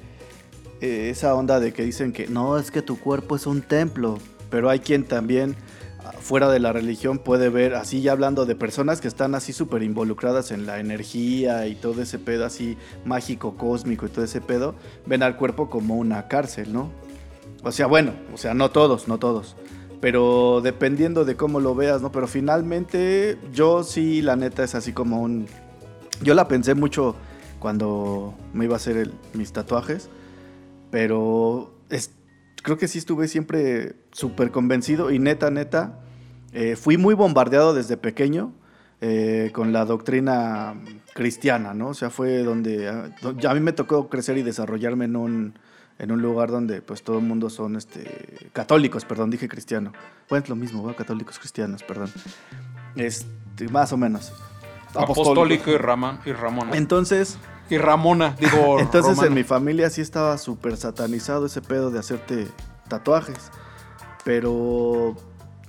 Speaker 2: eh, esa onda de que dicen que no, es que tu cuerpo es un templo, pero hay quien también fuera de la religión puede ver, así ya hablando de personas que están así súper involucradas en la energía y todo ese pedo así mágico, cósmico y todo ese pedo, ven al cuerpo como una cárcel, ¿no? O sea, bueno, o sea, no todos, no todos. Pero dependiendo de cómo lo veas, ¿no? Pero finalmente yo sí, la neta es así como un... Yo la pensé mucho cuando me iba a hacer mis tatuajes, pero es, creo que sí estuve siempre súper convencido y neta, neta, eh, fui muy bombardeado desde pequeño eh, con la doctrina cristiana, ¿no? O sea, fue donde a, a, mí me tocó crecer y desarrollarme en un, en un lugar donde pues todo el mundo son este, católicos, perdón, dije cristiano. Bueno, es lo mismo, ¿va? católicos cristianos, perdón. Este, más o menos.
Speaker 4: Apostólico y, Ramón, y Ramona.
Speaker 2: Entonces...
Speaker 4: Y Ramona, digo. *laughs*
Speaker 2: Entonces en mi familia sí estaba súper satanizado ese pedo de hacerte tatuajes. Pero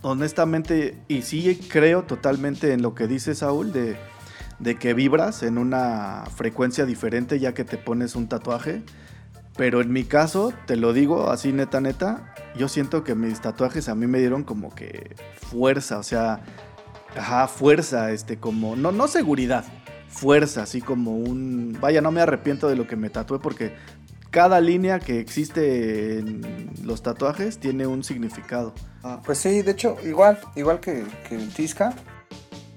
Speaker 2: honestamente, y sí creo totalmente en lo que dice Saúl de, de, que vibras en una frecuencia diferente ya que te pones un tatuaje. Pero en mi caso, te lo digo así neta neta, yo siento que mis tatuajes a mí me dieron como que fuerza, o sea, ajá, fuerza, este, como, no, no seguridad, fuerza, así como un, vaya, no me arrepiento de lo que me tatué porque cada línea que existe en los tatuajes tiene un significado.
Speaker 3: Ah, pues sí, de hecho, igual, igual que, que el Tisca.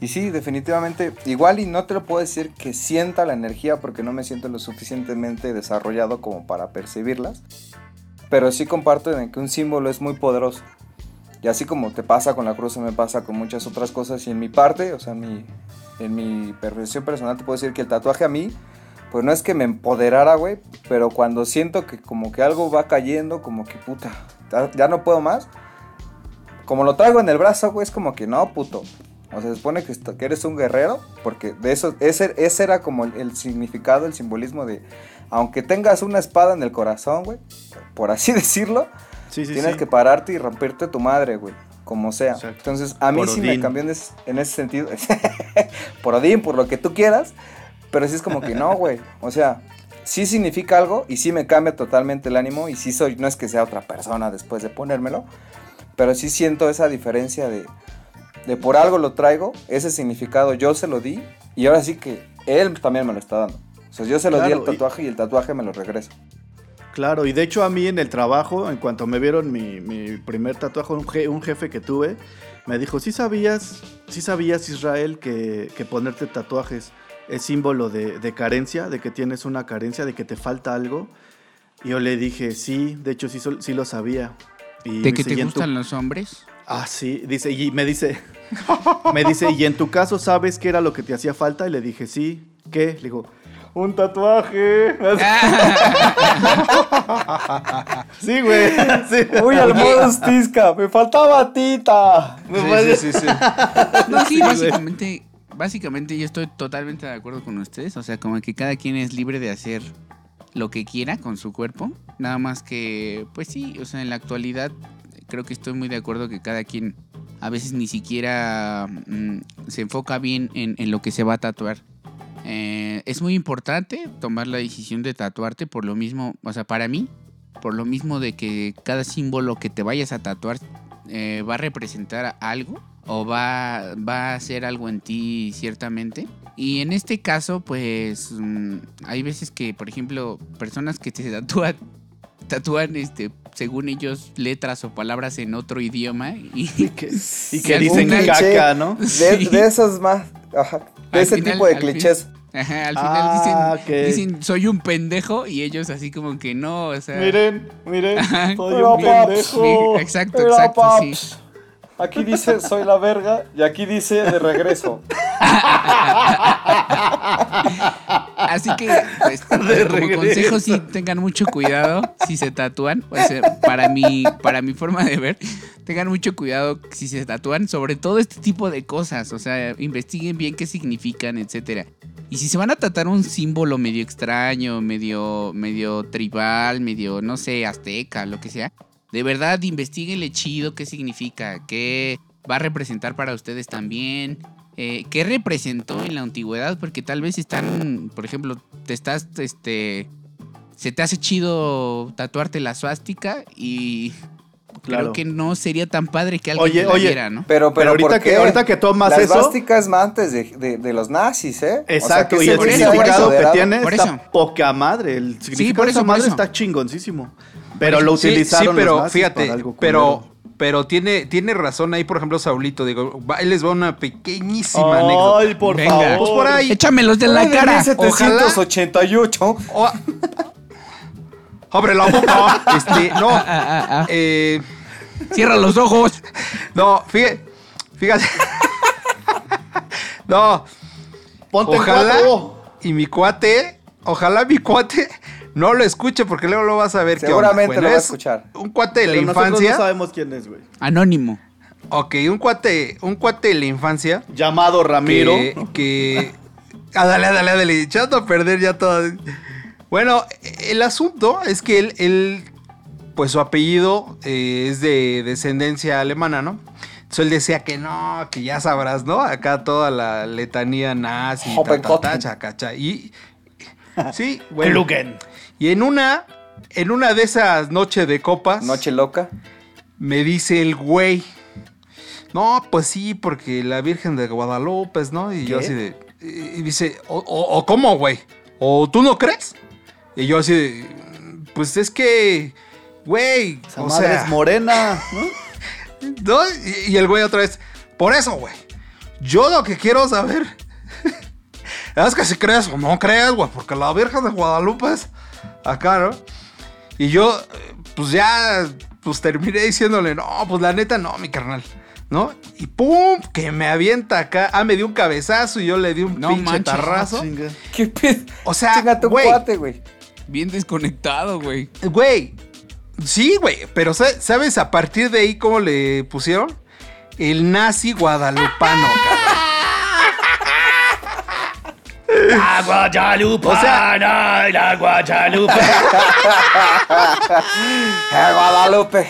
Speaker 3: Y sí, definitivamente, igual y no te lo puedo decir que sienta la energía porque no me siento lo suficientemente desarrollado como para percibirlas. Pero sí comparto en que un símbolo es muy poderoso. Y así como te pasa con la cruz, me pasa con muchas otras cosas. Y en mi parte, o sea, mi, en mi percepción personal, te puedo decir que el tatuaje a mí pues no es que me empoderara, güey, pero cuando siento que como que algo va cayendo, como que puta, ya no puedo más, como lo traigo en el brazo, güey, es como que no, puto. O sea, se supone que, que eres un guerrero, porque de eso, ese, ese era como el, significado, el simbolismo de, aunque tengas una espada en el corazón, güey, por así *laughs* decirlo, tienes que pararte y romperte tu madre, güey como sea. Entonces, a mí sí me cambió en, en ese sentido. *laughs* por Odín, por lo que tú quieras. Pero sí es como que no, güey. O sea, sí significa algo y sí me cambia totalmente el ánimo y sí soy, no es que sea otra persona después de ponérmelo, pero sí siento esa diferencia de, de por algo lo traigo, ese significado yo se lo di y ahora sí que él también me lo está dando. O sea, yo se lo di el tatuaje y, el tatuaje me lo regreso.
Speaker 2: Claro, y de hecho a mí en el trabajo, en cuanto me vieron mi, mi primer tatuaje, un, un, jefe que tuve, me dijo, ¿sí sabías, sí sabías Israel que, que ponerte tatuajes es símbolo de, carencia, de que tienes una carencia, de que te falta algo. Y yo le dije, sí, de hecho sí, sí lo sabía. Y
Speaker 5: ¿De que te gustan los hombres?
Speaker 2: Ah, sí, dice, y me dice, *laughs* me dice, ¿y en tu caso sabes qué era lo que te hacía falta? Y le dije, sí, ¿qué? Le digo, un tatuaje. *laughs* sí, güey. Sí.
Speaker 3: Uy, al modo me faltaba tita.
Speaker 5: Sí, sí, sí, *laughs* No, sí, básicamente básicamente yo estoy totalmente de acuerdo con ustedes. O sea, como que cada quien es libre de hacer lo que quiera con su cuerpo. Nada más que, pues sí, o sea, en la actualidad creo que estoy muy de acuerdo que cada quien a veces ni siquiera mm, se enfoca bien en, lo que se va a tatuar. Eh, es muy importante tomar la decisión de tatuarte por lo mismo, o sea, para mí, por lo mismo de que cada símbolo que te vayas a tatuar eh, va a representar algo o va, va a hacer algo en ti ciertamente. Y en este caso, pues mm, hay veces que, por ejemplo, personas que se tatúan, tatúan este, según ellos, letras o palabras en otro idioma y, *laughs*
Speaker 2: Que- y *laughs* que dicen caca, ¿no?
Speaker 3: De,
Speaker 5: Sí.
Speaker 3: de esos más. Ajá. De
Speaker 5: Al
Speaker 3: ese
Speaker 5: final-
Speaker 3: tipo de
Speaker 5: fin-
Speaker 3: clichés.
Speaker 5: Ajá, al final
Speaker 2: Ah,
Speaker 5: dicen, soy un pendejo y ellos así como que no, o sea...
Speaker 2: Miren, miren,
Speaker 5: Ajá.
Speaker 2: soy un pendejo.
Speaker 5: Sí, exacto,
Speaker 3: Mira,
Speaker 5: exacto,
Speaker 3: paps.
Speaker 5: sí.
Speaker 3: Aquí dice soy la verga y aquí dice de regreso.
Speaker 5: Así que, pues, *laughs* como
Speaker 2: regreso.
Speaker 5: consejo, sí tengan mucho cuidado si se tatúan. O sea, para mi, para mi forma de ver, tengan mucho cuidado si se tatúan, sobre todo este tipo de cosas. O sea, investiguen bien qué significan, etcétera. Y si se van a tatuar un símbolo medio extraño, medio, medio tribal, medio, no sé, azteca, lo que sea, de verdad investiguenle chido qué significa, qué va a representar para ustedes también. eh, qué representó en la antigüedad, porque tal vez están, por ejemplo, te estás, este, se te hace chido tatuarte la suástica y
Speaker 2: Claro.
Speaker 5: creo que no sería tan padre que alguien
Speaker 2: Oye,
Speaker 5: te la
Speaker 2: oye,
Speaker 5: viera, ¿no?
Speaker 3: Pero, pero,
Speaker 2: Pero ahorita
Speaker 3: ¿por
Speaker 2: que- ahorita que tomas
Speaker 3: la
Speaker 2: eso-
Speaker 3: esvástica es más antes de, de- de los nazis, ¿eh? O sea,
Speaker 2: Exacto, y el significado que tiene
Speaker 5: Por
Speaker 2: está
Speaker 5: eso.
Speaker 2: poca madre. El significado
Speaker 5: por eso,
Speaker 2: de esa
Speaker 5: por
Speaker 2: madre
Speaker 5: eso.
Speaker 2: está chingoncísimo. Pero lo
Speaker 4: Sí,
Speaker 2: utilizaron
Speaker 4: Sí, pero
Speaker 2: los nazis
Speaker 4: fíjate,
Speaker 2: para algo
Speaker 4: pero, pero tiene, tiene razón ahí, por ejemplo, Saulito. Digo, él les va una pequeñísima anécdota.
Speaker 2: Ay, por
Speaker 5: Venga.
Speaker 2: favor.
Speaker 4: Pues por ahí.
Speaker 5: Échamelos de la
Speaker 3: Ay,
Speaker 5: cara.
Speaker 3: 1788.
Speaker 4: O- Abre la boca. Este, no.
Speaker 5: Ah, ah, ah.
Speaker 4: eh,
Speaker 5: Cierra los ojos.
Speaker 4: no, fíjate. Fíjate. *laughs* no.
Speaker 2: Ponte
Speaker 4: Ojalá
Speaker 2: cuatro.
Speaker 4: y mi cuate, ojalá mi cuate no lo escuche porque luego lo vas a ver.
Speaker 3: Seguramente
Speaker 4: Bueno,
Speaker 3: lo va a
Speaker 4: es
Speaker 3: escuchar.
Speaker 4: Un cuate de la
Speaker 2: Pero
Speaker 4: infancia.
Speaker 2: no sabemos quién es, güey.
Speaker 5: Anónimo.
Speaker 4: Ok, un cuate, un cuate de la infancia.
Speaker 2: Llamado Ramiro.
Speaker 4: Que. que ah, dale, dale, dale. Echando a perder ya todo. Bueno, el asunto es que él, él, pues su apellido eh, es de descendencia alemana, ¿no? Entonces él decía que no, que ya sabrás, ¿no? Acá toda la letanía nazi, ta, ta, ta. Y. *laughs* Sí, bueno. Y en una, en una de esas noches de copas.
Speaker 3: Noche loca.
Speaker 4: Me dice el güey. No, pues sí, porque la Virgen de Guadalupe, ¿no? Y yo así de. Y dice, ¿o, o- o cómo, güey? ¿O tú no crees? Y yo así de. Pues es que. Güey.
Speaker 2: Esa
Speaker 4: o
Speaker 2: madre
Speaker 4: sea,
Speaker 2: es morena, ¿no? *laughs*
Speaker 4: ¿no? Y, y el güey otra vez. Por eso, güey. Yo lo que quiero saber. Es que si crees o no crees, güey. Porque la Virgen de Guadalupe es acá, ¿no? Y yo, pues ya, pues terminé diciéndole, no, pues la neta no, mi carnal. ¿No? Y pum, que me avienta acá. Ah, me dio un cabezazo y yo le di un
Speaker 5: No
Speaker 4: pinche
Speaker 5: manches.
Speaker 4: tarrazo.
Speaker 2: Chinga.
Speaker 3: ¿Qué pedo?
Speaker 4: O sea,
Speaker 3: Chinga tu
Speaker 4: güey.
Speaker 3: cuate, güey.
Speaker 5: Bien desconectado, güey.
Speaker 4: Güey, sí, güey, pero sa- ¿sabes a partir de ahí cómo le pusieron? El nazi guadalupano, cabrón.
Speaker 2: La Guadalupana,
Speaker 4: O sea-
Speaker 2: la Guadalupe. *laughs*
Speaker 3: Eh, Guadalupe.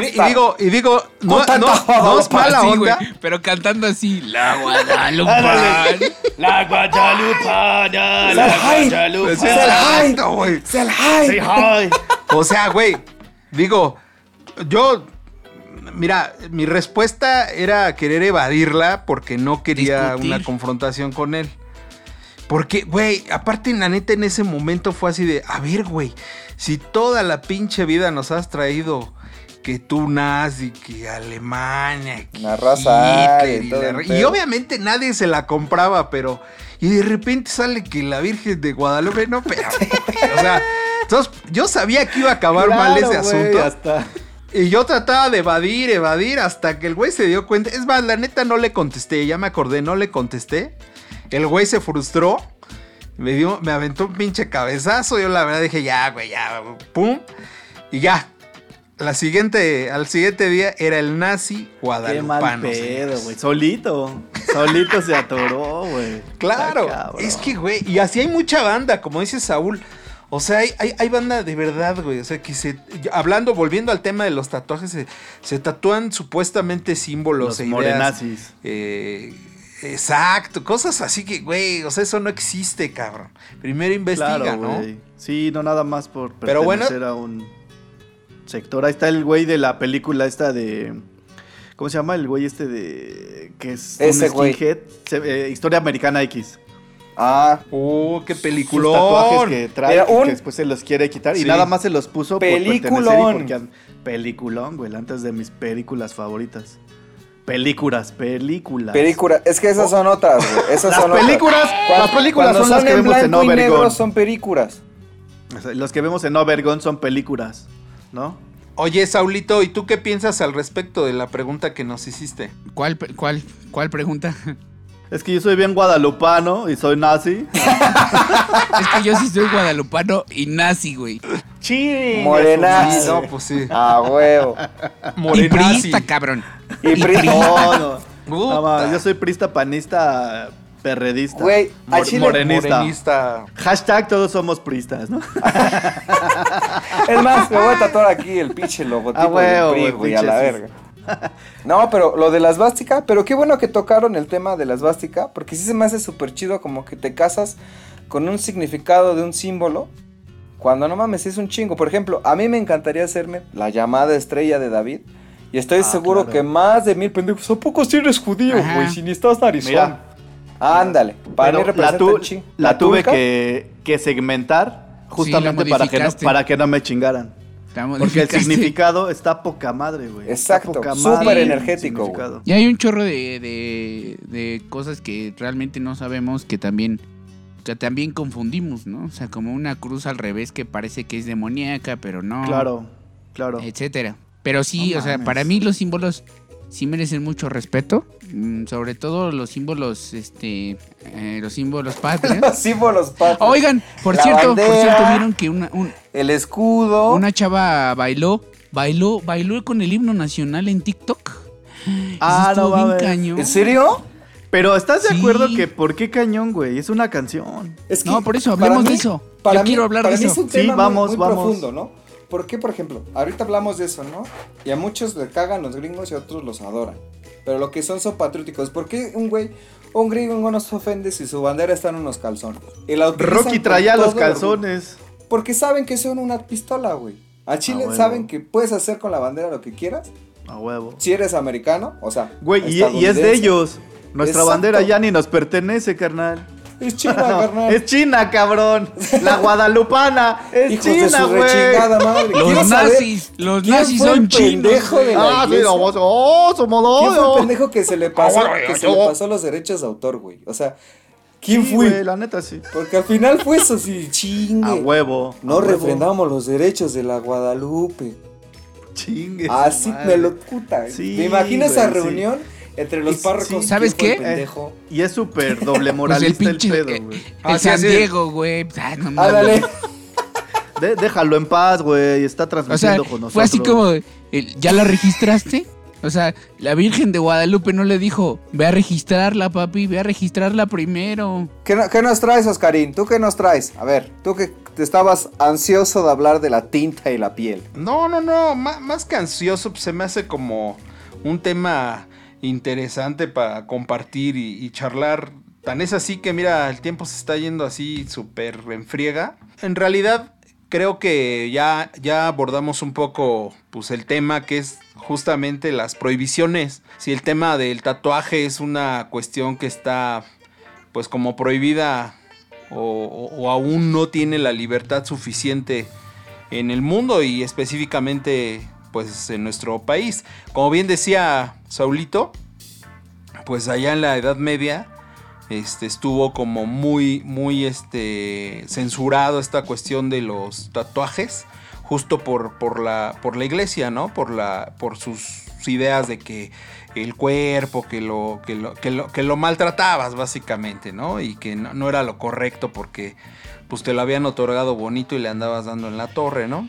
Speaker 4: Y, y digo, y digo, no, no, no es
Speaker 3: Guadalupe,
Speaker 4: mala
Speaker 5: Sí,
Speaker 4: onda.
Speaker 5: güey, Pero cantando así. La Guadalupe.
Speaker 2: La Guadalupana, la Guadalupe.
Speaker 3: Sí,
Speaker 4: es
Speaker 3: el
Speaker 4: exacto, güey.
Speaker 3: Es el high.
Speaker 2: Say hi.
Speaker 4: O sea, güey, digo, yo, mira, mi respuesta era querer evadirla porque no quería
Speaker 5: Discutir.
Speaker 4: una confrontación con él. Porque, güey, aparte, la neta, en ese momento fue así de, a ver, güey, si toda la pinche vida nos has traído que tú nazi, que Alemania, que
Speaker 3: La raza
Speaker 4: Hitler
Speaker 3: y
Speaker 4: y, la obviamente nadie se la compraba, pero... Y de repente sale que la Virgen de Guadalupe, no, pero... *laughs* o sea, entonces yo sabía que iba a acabar mal ese asunto.
Speaker 2: hasta-
Speaker 4: Y yo trataba de evadir, evadir, hasta que el güey se dio cuenta. Es más, la neta no le contesté, ya me acordé, no le contesté. El güey se frustró. Me dio, me aventó un pinche cabezazo. Yo la verdad dije, ya, güey, ya, pum. Y ya. La siguiente, al siguiente día era el nazi
Speaker 2: Qué
Speaker 4: guadalupano.
Speaker 2: mal pedo, güey. Solito. Solito se atoró, güey.
Speaker 4: Claro, es que, güey, y así hay mucha banda, como dice Saúl. O sea, hay, hay, hay banda de verdad, güey. O sea, que se. Hablando, volviendo al tema de los tatuajes, se, se tatúan supuestamente símbolos
Speaker 2: Los
Speaker 4: e ideas.
Speaker 2: morenazis.
Speaker 4: eh, Exacto, cosas así que, güey, o sea, eso no existe, cabrón. Primero investiga,
Speaker 2: Claro,
Speaker 4: ¿no?
Speaker 2: güey. Sí, no nada más por
Speaker 4: Pero bueno-
Speaker 2: pertenecer a un sector. Ahí está el güey de la película esta de... ¿Cómo se llama? El güey este de... Que es
Speaker 3: Ese
Speaker 2: un skinhead. Se- eh, Historia Americana X.
Speaker 3: Ah,
Speaker 4: Oh, qué
Speaker 2: Sus tatuajes
Speaker 4: peliculón.
Speaker 2: que trae
Speaker 3: un
Speaker 2: que después se los quiere quitar. Y nada más se los puso por pertenecer y
Speaker 3: Peliculón.
Speaker 2: porque... Peliculón, güey. Antes de mis películas favoritas. Películas, películas.
Speaker 3: película. Es que esas son otras, güey. Esas
Speaker 2: Las
Speaker 3: son otras.
Speaker 2: películas,
Speaker 3: Cuando-
Speaker 2: las películas son las que
Speaker 3: en
Speaker 2: vemos en
Speaker 3: blanco y negro
Speaker 2: Overgon.
Speaker 3: son películas.
Speaker 2: Los que vemos en Overgon son películas, ¿no?
Speaker 4: Oye, Saulito, ¿y tú qué piensas al respecto de la pregunta que nos hiciste?
Speaker 5: ¿Cuál, cuál, cuál pregunta?
Speaker 2: Es que yo soy bien guadalupano y soy nazi. *laughs*
Speaker 5: es que yo sí soy guadalupano y nazi, güey.
Speaker 2: Ching.
Speaker 3: Morenazo.
Speaker 4: Sí, no, pues sí.
Speaker 3: Ah, huevo.
Speaker 5: Y
Speaker 4: Morenazi.
Speaker 5: priista, cabrón.
Speaker 3: Y pri-
Speaker 2: No, no. Yo soy prista, panista, perredista.
Speaker 3: Güey, a
Speaker 2: mor-
Speaker 3: Chile-
Speaker 2: morenista.
Speaker 4: Morenista.
Speaker 2: Hashtag todos somos pristas, ¿no? *laughs*
Speaker 3: Es más, me voy a tatuar aquí el pinche logotipo
Speaker 2: Ah, huevo,
Speaker 3: del PRI,
Speaker 2: güey,
Speaker 3: a la verga. No, pero lo de la esvástica, pero qué bueno que tocaron el tema de la esvástica, porque sí se me hace súper chido como que te casas con un significado de un símbolo, cuando no mames es un chingo. Por ejemplo, a mí me encantaría hacerme la llamada estrella de David, y estoy
Speaker 2: Ah,
Speaker 3: seguro
Speaker 2: claro.
Speaker 3: que más de mil pendejos, ¿a poco si eres judío, güey? Si ni estás narizón.
Speaker 2: Mira.
Speaker 3: Ándale, para mí
Speaker 2: la, tu-
Speaker 3: chingo.
Speaker 2: la tuve que, que segmentar justamente
Speaker 5: la
Speaker 2: para, que no, para que no me chingaran.
Speaker 5: La
Speaker 2: Porque el significado está poca madre, güey.
Speaker 3: Exacto, súper energético.
Speaker 5: Y hay un chorro de, de, de cosas que realmente no sabemos que también que también confundimos, ¿no? O sea, como una cruz al revés que parece que es demoníaca, pero no.
Speaker 2: Claro, claro.
Speaker 5: Etcétera. Pero sí,
Speaker 2: No
Speaker 5: o sea, para mí los símbolos sí merecen mucho respeto. mm, sobre todo los símbolos, este, eh, los símbolos patrios. *laughs*
Speaker 3: Los símbolos patrios.
Speaker 5: Oigan, por
Speaker 3: La
Speaker 5: cierto, por cierto, vieron que una, un-
Speaker 3: El escudo.
Speaker 5: una chava bailó, bailó, bailó con el himno nacional en TikTok.
Speaker 2: Ah,
Speaker 5: Eso
Speaker 2: no
Speaker 5: bien
Speaker 2: mames.
Speaker 5: cañón.
Speaker 3: ¿En serio?
Speaker 2: Pero ¿estás de
Speaker 5: Sí.
Speaker 2: acuerdo que por qué cañón, güey? Es una canción.
Speaker 3: Es
Speaker 5: No, por eso,
Speaker 3: para
Speaker 5: hablemos de eso. Yo quiero hablar
Speaker 3: para
Speaker 5: de
Speaker 3: mí
Speaker 5: eso.
Speaker 3: es un
Speaker 2: Sí,
Speaker 3: tema
Speaker 2: vamos,
Speaker 3: muy,
Speaker 2: vamos.
Speaker 3: profundo, ¿no? ¿Por qué, por ejemplo? Ahorita hablamos de eso, ¿no? Y a muchos le cagan los gringos y a otros los adoran. Pero lo que son son patrióticos. ¿Por qué un güey, un gringo no se ofende si su bandera está en unos calzones? Y la utilizan
Speaker 2: Rocky traía los calzones.
Speaker 3: orgullo. Porque saben que son una pistola, güey. A Chile saben que puedes hacer con la bandera lo que quieras.
Speaker 2: A huevo.
Speaker 3: Si eres americano, o sea.
Speaker 2: Güey, y, y es de ellos. Nuestra
Speaker 3: Exacto.
Speaker 2: bandera ya ni nos pertenece, carnal.
Speaker 3: Es China,
Speaker 2: No, *laughs*
Speaker 3: carnal.
Speaker 2: es China, cabrón. La guadalupana. Es
Speaker 3: Hijos
Speaker 2: China,
Speaker 3: su
Speaker 2: güey.
Speaker 3: rechingada madre. Quiero
Speaker 5: Los
Speaker 3: saber
Speaker 5: nazis, los nazis
Speaker 3: fue
Speaker 5: son
Speaker 3: el
Speaker 5: chinos.
Speaker 3: de la
Speaker 2: Ah, sí,
Speaker 3: iglesia?
Speaker 2: no, vos- oh, somos
Speaker 3: ¿Quién fue el pendejo que se le pasó,
Speaker 2: Ah, bueno,
Speaker 3: que se
Speaker 2: yo-
Speaker 3: le pasó los derechos de autor, güey? O sea, ¿quién
Speaker 2: Sí,
Speaker 3: fue?
Speaker 2: güey, la neta sí.
Speaker 3: Porque al final fue eso, sí, chingue.
Speaker 2: A huevo.
Speaker 3: No
Speaker 2: a huevo.
Speaker 3: refrendamos los derechos de la Guadalupe.
Speaker 2: Chingue.
Speaker 3: Así
Speaker 2: madre.
Speaker 3: me lo puta.
Speaker 2: Sí,
Speaker 3: ¿Te imaginas esa
Speaker 2: sí.
Speaker 3: Entre los
Speaker 2: Y-
Speaker 3: párrocos?
Speaker 2: sí.
Speaker 3: ¿Quién
Speaker 5: ¿Sabes qué?
Speaker 3: pendejo?
Speaker 2: Y es súper *laughs* doble
Speaker 5: Pues
Speaker 2: moralista el,
Speaker 5: pinche,
Speaker 2: pedo,
Speaker 5: eh,
Speaker 2: güey.
Speaker 5: el
Speaker 4: Ah, sí,
Speaker 5: San. Diego, güey. Ah, no mames.
Speaker 3: Ándale. *laughs*
Speaker 2: De- déjalo en paz, güey. Está
Speaker 5: O sea,
Speaker 2: transmitiendo con nosotros.
Speaker 5: fue así como, ¿ya la registraste? O sea, la Virgen de Guadalupe no le dijo, ve a registrarla, papi, ve a registrarla primero.
Speaker 3: ¿Qué, no- qué nos traes, Oscarín? ¿Tú qué nos traes? A ver, tú que te estabas ansioso de hablar de la tinta y la piel.
Speaker 4: No, no, no, má- más que ansioso, pues, se me hace como un tema interesante para compartir y, charlar. Tan es así que, mira, el tiempo se está yendo así súper en friega. En realidad, creo que ya, ya abordamos un poco pues, el tema que es justamente las prohibiciones. Si el tema del tatuaje es una cuestión que está pues como prohibida o- o aún no tiene la libertad suficiente en el mundo y específicamente pues en nuestro país. Como bien decía Saulito, pues allá en la Edad Media este, estuvo como muy, muy este, censurado esta cuestión de los tatuajes, justo por, por, la, por la iglesia, ¿no? Por, la, por sus ideas de que el cuerpo, que lo, que lo, que lo, que lo maltratabas básicamente, ¿no? Y que no, no era lo correcto porque pues te lo habían otorgado bonito y le andabas dando en la torre, ¿no?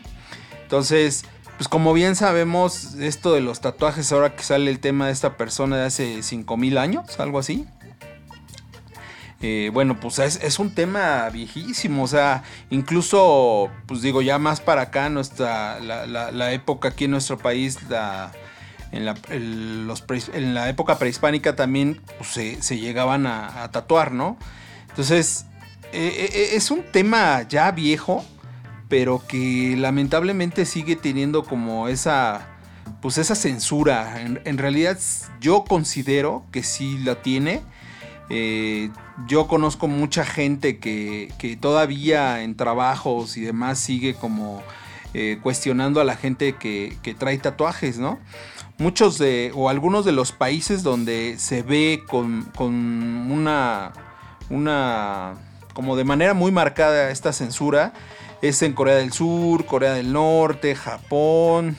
Speaker 4: Entonces, pues como bien sabemos, esto de los tatuajes, ahora que sale el tema de esta persona de hace 5000 años, algo así. eh, bueno, pues es, un tema viejísimo, o sea, incluso, pues digo, ya más para acá, nuestra, la, época aquí en nuestro país, la, en la, en la época prehispánica también pues, se, llegaban a, a tatuar, ¿no? Entonces, eh, eh, es un tema ya viejo, pero que lamentablemente sigue teniendo como esa, pues esa censura. En, realidad yo considero que sí la tiene. Eh, yo conozco mucha gente que, que todavía en trabajos y demás sigue como eh, cuestionando a la gente que, que trae tatuajes, ¿no? Muchos de, o algunos de los países donde se ve con, con una, una, como de manera muy marcada esta censura, es en Corea del Sur, Corea del Norte, Japón,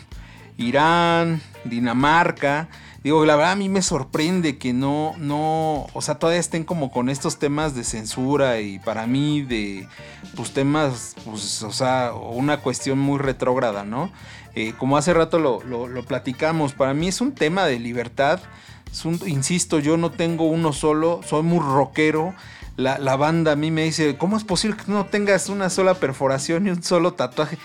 Speaker 4: Irán, Dinamarca. Digo, la verdad a mí me sorprende que no, no, o sea, todavía estén como con estos temas de censura y para mí de, pues temas, pues, o sea, una cuestión muy retrógrada, ¿no? Eh, como hace rato lo, lo, platicamos, para mí es un tema de libertad. Insisto, yo no tengo uno solo, soy muy rockero. La, la banda a mí me dice, ¿cómo es posible que no tengas una sola perforación y un solo tatuaje?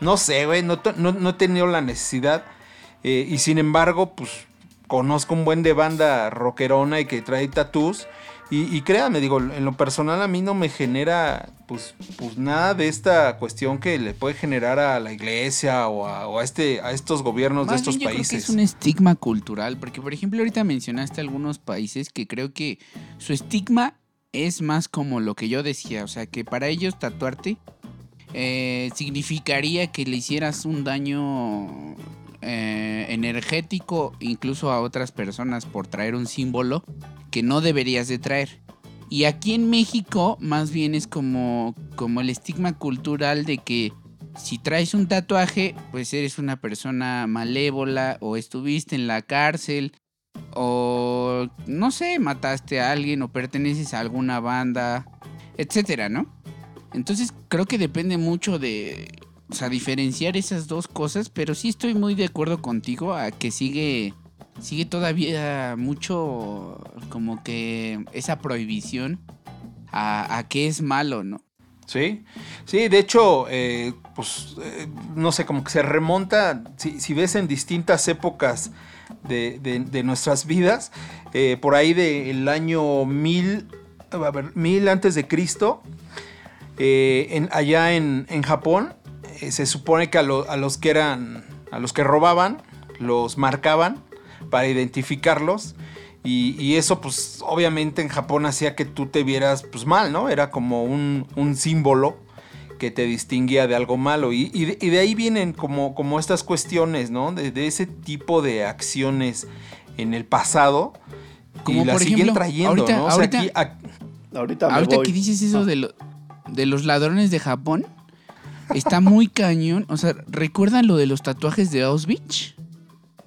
Speaker 4: No sé, güey, no, no- no he tenido la necesidad. Eh, y sin embargo, pues conozco un buen de banda rockerona y que trae tatús. Y, y créanme, digo, en lo personal a mí no me genera pues, pues nada de esta cuestión que le puede generar a la iglesia o a, o a este, a estos gobiernos de estos
Speaker 5: bien yo creo que
Speaker 4: países.
Speaker 5: es un estigma cultural, porque por ejemplo ahorita mencionaste algunos países que creo que su estigma es más como lo que yo decía, o sea que para ellos tatuarte eh, significaría que le hicieras un daño eh, energético incluso a otras personas por traer un símbolo que no deberías de traer. Y aquí en México más bien es como, como el estigma cultural de que si traes un tatuaje, pues eres una persona malévola o estuviste en la cárcel o no sé, mataste a alguien o perteneces a alguna banda, etcétera, ¿no? Entonces creo que depende mucho de, o sea, diferenciar esas dos cosas, pero sí estoy muy de acuerdo contigo a que sigue sigue todavía mucho como que esa prohibición a, a que es malo, ¿no?
Speaker 4: Sí, sí, de hecho, eh, pues, eh, no sé, como que se remonta, si, si ves en distintas épocas de, de- de nuestras vidas, eh, por ahí del año 1000, a ver, 1000 antes de Cristo, eh, en- allá en, en Japón, eh, se supone que a, a los que eran, a los que robaban, los marcaban para identificarlos. Y, y eso, pues, obviamente en Japón hacía que tú te vieras, pues, mal, ¿no? Era como un, un símbolo que te distinguía de algo malo. Y, y de, y de ahí vienen como, como estas cuestiones, ¿no? De, de ese tipo de acciones en el pasado.
Speaker 5: Como
Speaker 4: y las
Speaker 5: por
Speaker 4: siguen
Speaker 5: ejemplo,
Speaker 4: trayendo,
Speaker 5: ahorita-
Speaker 4: ¿no? O sea,
Speaker 5: ahorita-
Speaker 4: aquí- a-
Speaker 2: Ahorita me
Speaker 5: Ahorita
Speaker 2: voy.
Speaker 5: que dices eso de, lo- de los ladrones de Japón, está muy *laughs* cañón. O sea, ¿recuerdan lo de los tatuajes de Auschwitz?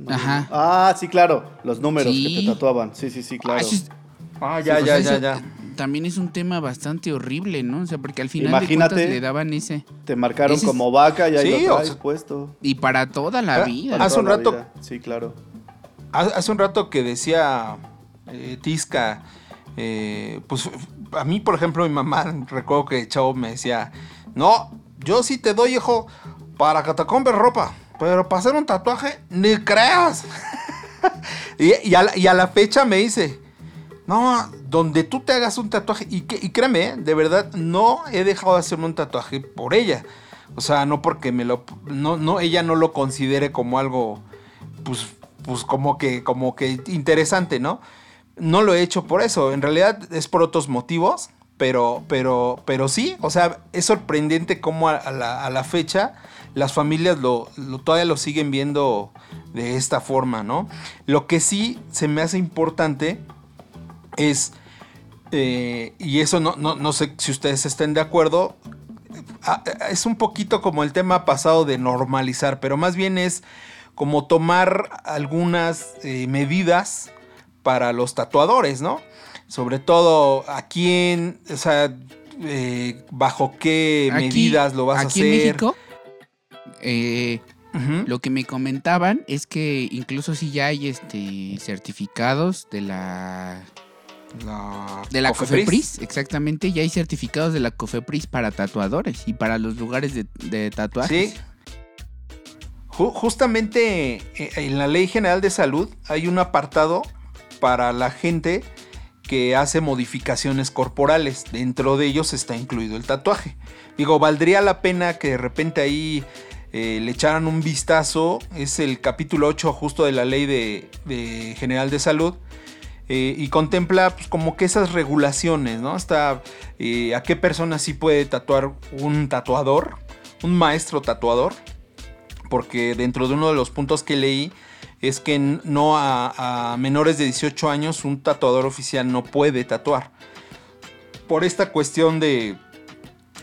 Speaker 5: Ajá.
Speaker 2: Ah, sí, claro. Los números
Speaker 5: Sí.
Speaker 2: que te tatuaban. Sí, sí, sí, claro.
Speaker 5: Ah, es-
Speaker 4: Ah, ya,
Speaker 5: sea,
Speaker 4: ya, ya, ya.
Speaker 5: También es un tema bastante horrible, ¿no? O sea, porque al final
Speaker 2: Imagínate.
Speaker 5: de cuentas le daban ese.
Speaker 2: Te marcaron
Speaker 5: Ese
Speaker 2: como vaca y ahí
Speaker 4: Sí,
Speaker 2: lo
Speaker 4: o
Speaker 2: traes
Speaker 4: sea-
Speaker 2: puesto.
Speaker 5: Y para toda la
Speaker 4: Ah,
Speaker 5: vida.
Speaker 4: Hace un rato-
Speaker 2: vida. Sí, claro.
Speaker 4: Hace hace un rato que decía eh, Tisca, eh, pues a mí, por ejemplo, mi mamá, recuerdo que Chavo me decía, no, yo sí te doy, hijo, para que te compres ropa, pero para hacer un tatuaje, ni creas. *laughs* y, y a la, y a la fecha me dice, no, donde tú te hagas un tatuaje, y, que, créeme, eh, de verdad, no he dejado de hacerme un tatuaje por ella. O sea, no porque me lo, no, no, ella no lo considere como algo, pues, pues como que, como que interesante, ¿no? No lo he hecho por eso, en realidad es por otros motivos, pero, pero, pero sí, o sea, es sorprendente cómo a, la, a la fecha las familias lo- todavía lo siguen viendo de esta forma, ¿no? Lo que sí se me hace importante es, eh, y eso no, no, no sé si ustedes estén de acuerdo, ah, es un poquito como el tema pasado de normalizar, pero más bien es como tomar algunas eh, medidas para los tatuadores, ¿no? Sobre todo a quién, o sea, eh, bajo qué
Speaker 5: Aquí-
Speaker 4: medidas lo vas a hacer.
Speaker 5: en México, eh,
Speaker 4: Ujú.
Speaker 5: lo que me comentaban es que incluso si ya hay este certificados de la
Speaker 4: La,
Speaker 5: de la
Speaker 4: Cofepris.
Speaker 5: Cofepris, exactamente, ya hay certificados de la Cofepris para tatuadores y para los lugares de, de tatuajes.
Speaker 4: Sí. Ju- justamente eh, en la Ley General de Salud hay un apartado para la gente que hace modificaciones corporales. Dentro de ellos está incluido el tatuaje. Digo, valdría la pena que de repente ahí eh, le echaran un vistazo. Es el capítulo 8 justo de la Ley de, de General de Salud. Eh, y contempla pues, como que esas regulaciones, ¿no? Está eh, a qué persona sí puede tatuar un tatuador, un maestro tatuador porque dentro de uno de los puntos que leí es que no a, menores de 18 años un tatuador oficial no puede tatuar. Por esta cuestión de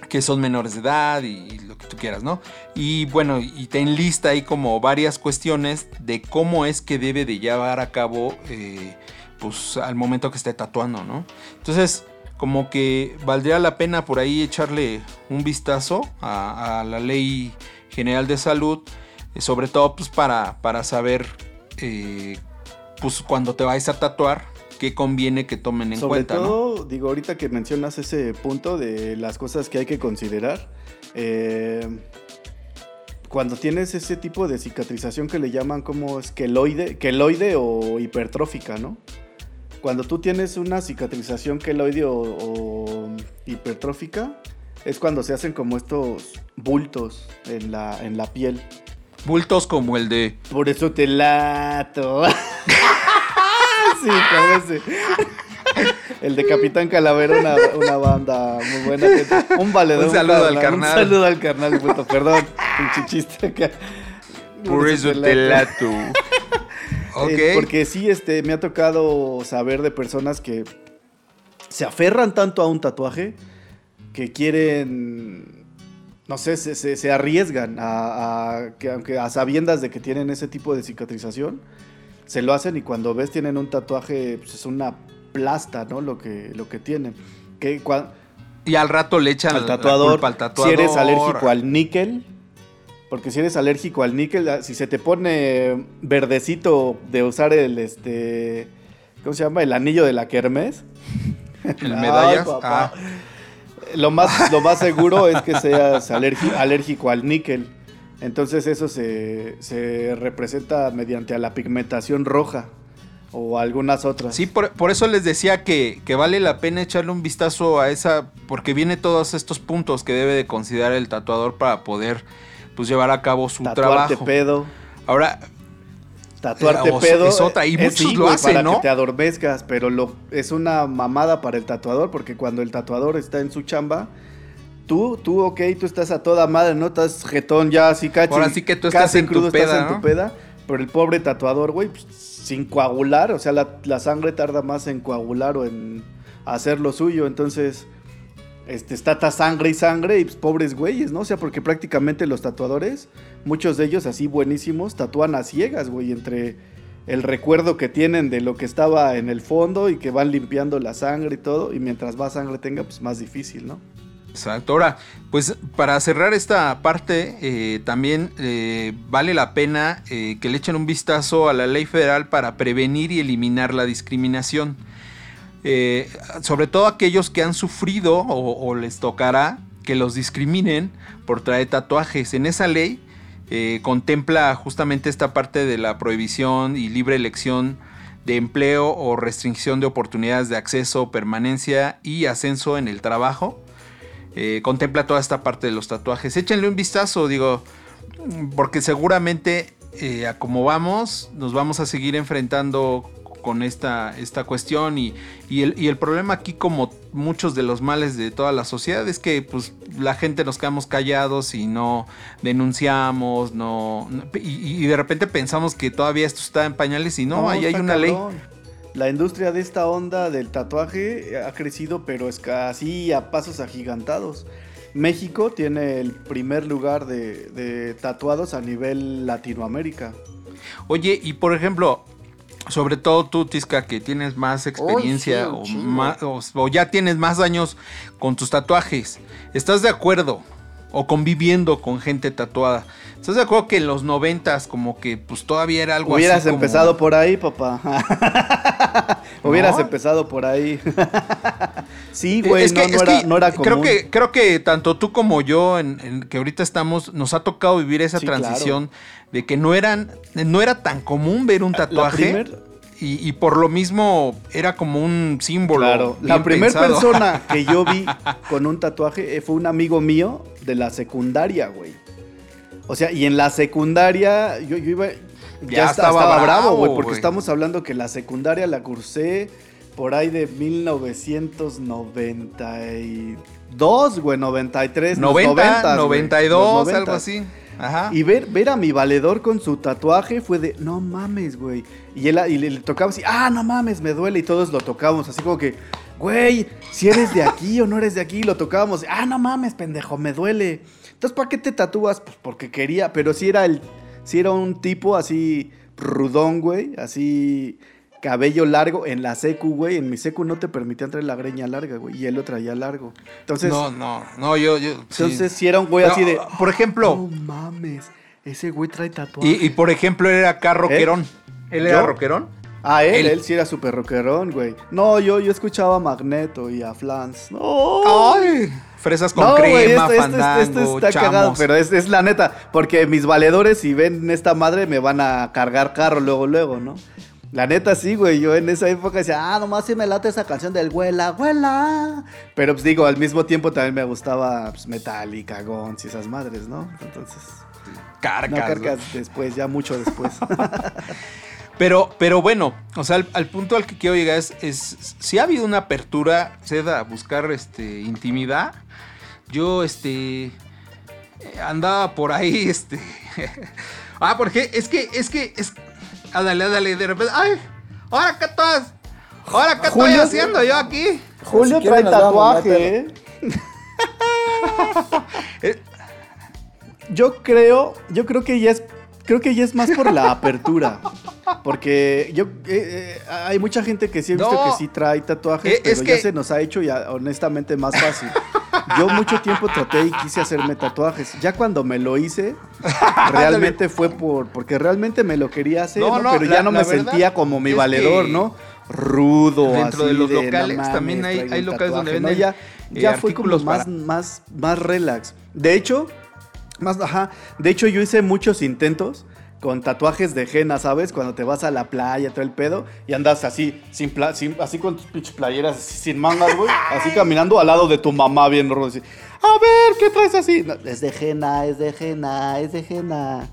Speaker 4: que son menores de edad y, y lo que tú quieras, ¿no? Y bueno, y te enlista ahí como varias cuestiones de cómo es que debe de llevar a cabo, eh, pues al momento que esté tatuando, ¿no? Entonces, como que valdría la pena por ahí echarle un vistazo a, a la ley general de salud, eh, sobre todo pues para, para saber, eh, pues cuando te vayas a tatuar, qué conviene que tomen en
Speaker 2: Sobre
Speaker 4: cuenta, ¿no?
Speaker 2: todo, digo, ahorita que mencionas ese punto de las cosas que hay que considerar, eh, cuando tienes ese tipo de cicatrización que le llaman como esqueloide, queloide o hipertrófica, ¿no? Cuando tú tienes una cicatrización queloide o, o hipertrófica, es cuando se hacen como estos bultos en la, en la piel.
Speaker 4: Bultos como el de...
Speaker 2: Por eso te lato. *laughs* sí, ese. El de Capitán Calavera, una, una banda muy buena. Un valedor.
Speaker 4: Un saludo al carnal.
Speaker 2: Un saludo al carnal, puto, perdón. Un chiste acá.
Speaker 4: Por eso te lato.
Speaker 2: Eh, porque sí, este, me ha tocado saber de personas que se aferran tanto a un tatuaje que quieren, no sé, se, se- se arriesgan a, a- que aunque a sabiendas de que tienen ese tipo de cicatrización, se lo hacen y cuando ves tienen un tatuaje, pues es una plasta, ¿no? Lo que, lo que tienen. Que cua-
Speaker 4: Y al rato le echan
Speaker 2: al
Speaker 4: la
Speaker 2: tatuador,
Speaker 4: culpa al tatuador.
Speaker 2: si eres alérgico al níquel, porque si eres alérgico al níquel, ah, si se te pone verdecito de usar el este ¿cómo se llama? el anillo de la kermés. *laughs*
Speaker 4: El medallas. ah,
Speaker 2: Lo más lo más *laughs* seguro es que seas alérgico al níquel. Entonces eso se, se representa mediante a la pigmentación roja o algunas otras.
Speaker 4: Sí, por, por eso les decía que, que vale la pena echarle un vistazo a esa, porque viene todos estos puntos que debe de considerar el tatuador para poder pues llevar a cabo su
Speaker 2: Tatuarte
Speaker 4: trabajo.
Speaker 2: pedo.
Speaker 4: Ahora,
Speaker 2: Tatuarte
Speaker 4: Eh, o-
Speaker 2: pedo.
Speaker 4: es otra, y muchos
Speaker 2: sí,
Speaker 4: lo
Speaker 2: güey,
Speaker 4: hacen,
Speaker 2: para
Speaker 4: ¿no?
Speaker 2: que te adormezcas, pero lo, es una mamada para el tatuador, porque cuando el tatuador está en su chamba, tú, tú, ok, tú estás a toda madre, ¿no? Estás jetón ya así cachi.
Speaker 4: Ahora sí que tú estás en tu
Speaker 2: crudo, estás
Speaker 4: peda,
Speaker 2: en tu peda, pero el pobre tatuador, güey, pues, sin coagular, o sea, la, la sangre tarda más en coagular o en hacer lo suyo, entonces... Este, está sangre y sangre y pues, pobres güeyes, ¿no? O sea, porque prácticamente los tatuadores, muchos de ellos así buenísimos, tatúan a ciegas, güey, entre el recuerdo que tienen de lo que estaba en el fondo y que van limpiando la sangre y todo, y mientras más sangre tenga, pues más difícil, ¿no?
Speaker 4: Exacto. Ahora, pues para cerrar esta parte, eh, también eh, vale la pena eh, que le echen un vistazo a la ley federal para prevenir y eliminar la discriminación. Eh, sobre todo aquellos que han sufrido o, les tocará que los discriminen por traer tatuajes. En esa ley eh, contempla justamente esta parte de la prohibición y libre elección de empleo o restricción de oportunidades de acceso, permanencia y ascenso en el trabajo. Eh, contempla toda esta parte de los tatuajes. Échenle un vistazo, digo, porque seguramente a como vamos, nos vamos a seguir enfrentando con esta, esta cuestión y, y el, y el problema aquí como muchos de los males de toda la sociedad es que pues la gente nos quedamos callados y no denunciamos, no, no- y, y de repente pensamos que todavía esto está en pañales y no, ahí hay una ley.
Speaker 2: La industria de esta onda del tatuaje ha crecido, pero es casi a pasos agigantados. México tiene el primer lugar de, de tatuados a nivel Latinoamérica.
Speaker 4: Oye, y por ejemplo, sobre todo tú, Tisca, que tienes más experiencia
Speaker 6: sí,
Speaker 4: o ya tienes más años con tus tatuajes, ¿estás de acuerdo o conviviendo con gente tatuada. ¿Estás de acuerdo que en los noventas como que pues todavía era algo
Speaker 2: Hubieras
Speaker 4: así como-
Speaker 2: empezado por ahí, papá. *laughs* Hubieras
Speaker 4: No.
Speaker 2: empezado por ahí. *laughs* sí, güey,
Speaker 4: Eh, Es
Speaker 2: no,
Speaker 4: que-
Speaker 2: no
Speaker 4: es
Speaker 2: era,
Speaker 4: que
Speaker 2: no era común.
Speaker 4: Creo que, creo que tanto tú como yo, en, en que ahorita estamos, nos ha tocado vivir esa
Speaker 2: Sí,
Speaker 4: transición de que no eran, no era tan común ver un tatuaje.
Speaker 2: primer-
Speaker 4: y, y por lo mismo era como un símbolo.
Speaker 2: Claro, la primera persona *laughs* que yo vi con un tatuaje eh, fue un amigo mío de la secundaria, güey. O sea, y en la secundaria yo, yo iba... Ya,
Speaker 4: Ya
Speaker 2: esta- estaba,
Speaker 4: estaba
Speaker 2: bravo, güey, porque estamos hablando que la secundaria la cursé por ahí de 1992, güey, 93, los
Speaker 4: 90,
Speaker 2: 90s, güey,
Speaker 4: 92,
Speaker 2: los
Speaker 4: algo
Speaker 2: 90s.
Speaker 4: así. Ajá.
Speaker 2: Y ver, ver a mi valedor con su tatuaje fue de, no mames, güey. Y él y le, le tocaba ah, no mames, me duele. Y todos lo tocábamos, así como que, güey, si eres de aquí o no eres de aquí, lo tocábamos. Ah, no mames, pendejo, me duele. Entonces, ¿para qué te tatúas? Pues porque quería, pero si era el, si era un tipo así rudón, güey, así cabello largo en la secu, güey. En mi secu no te permitían traer la greña larga, güey. Y él lo traía largo. Entonces,
Speaker 4: no, no, no, yo, yo. sí.
Speaker 2: entonces si era un güey
Speaker 4: No,
Speaker 2: así de,
Speaker 4: Por ejemplo,
Speaker 2: no mames, ese güey trae tatuaje.
Speaker 4: y, y por ejemplo, él era acá rockerón. ¿Él era.
Speaker 2: Ah, él,
Speaker 4: él-
Speaker 2: él sí era súper rockerón, güey. No, yo, yo escuchaba a Magneto y a Flans. No.
Speaker 4: Ay, fresas con
Speaker 2: No, güey,
Speaker 4: crema,
Speaker 2: esto, esto-
Speaker 4: fandango,
Speaker 2: esto está
Speaker 4: chamos.
Speaker 2: cagado, pero es, es la neta. Porque mis valedores, si ven esta madre, me van a cargar carro luego, luego, ¿no? La neta sí, güey. Yo en esa época decía, ah, nomás sí me late esa canción del Huela, Huela. Pero pues digo, al mismo tiempo también me gustaba pues, Metallica, Guns y esas madres, ¿no? Entonces,
Speaker 4: Carcas,
Speaker 2: no después, ya mucho después. *laughs*
Speaker 4: Pero, pero bueno, o sea, al, al punto al que quiero llegar es, es si ha habido una apertura, Seda, a buscar este intimidad. Yo, este, andaba por ahí, *laughs* este. *laughs* ah, porque es que, es que, es. Ándale, ándale, de repente. ¡Ay! ¿Ahora qué estás? ¿Ahora qué estoy
Speaker 2: Julio-
Speaker 4: haciendo yo aquí?
Speaker 2: Julio
Speaker 3: Si quieren
Speaker 2: trae
Speaker 3: nos vamos, no
Speaker 2: tatuaje,
Speaker 3: hay *laughs*
Speaker 2: ¿eh?
Speaker 4: Eh,
Speaker 2: Yo creo, yo creo que ya es, creo que ya es más por la apertura. Porque yo eh, eh, hay mucha gente que sí he visto
Speaker 4: No.
Speaker 2: que sí trae tatuajes,
Speaker 4: Eh,
Speaker 2: pero
Speaker 4: es
Speaker 2: ya
Speaker 4: que-
Speaker 2: se nos ha hecho ya honestamente más fácil. *laughs* Yo mucho tiempo traté y quise hacerme tatuajes. Ya cuando me lo hice, *laughs* realmente fue por porque realmente me lo quería hacer,
Speaker 4: No,
Speaker 2: ¿no?
Speaker 4: no,
Speaker 2: pero
Speaker 4: la-
Speaker 2: ya no me sentía como mi valedor, ¿no? Rudo,
Speaker 4: dentro
Speaker 2: así
Speaker 4: de los locales también hay- locales donde
Speaker 2: tatuaje, ¿no?
Speaker 4: venden,
Speaker 2: Ya,
Speaker 4: eh,
Speaker 2: ya fue como más,
Speaker 4: para-
Speaker 2: más, más relax. De hecho, más, ajá. De hecho, yo hice muchos intentos con tatuajes de henna, ¿sabes? Cuando te vas a la playa, todo el pedo, y andas así, sin, pla- sin- así con tus pinches playeras, así, sin mangas, güey. *laughs* Así caminando al lado de tu mamá bien rudo, así. A ver, ¿qué traes así? No, es de henna, es de henna, es de henna.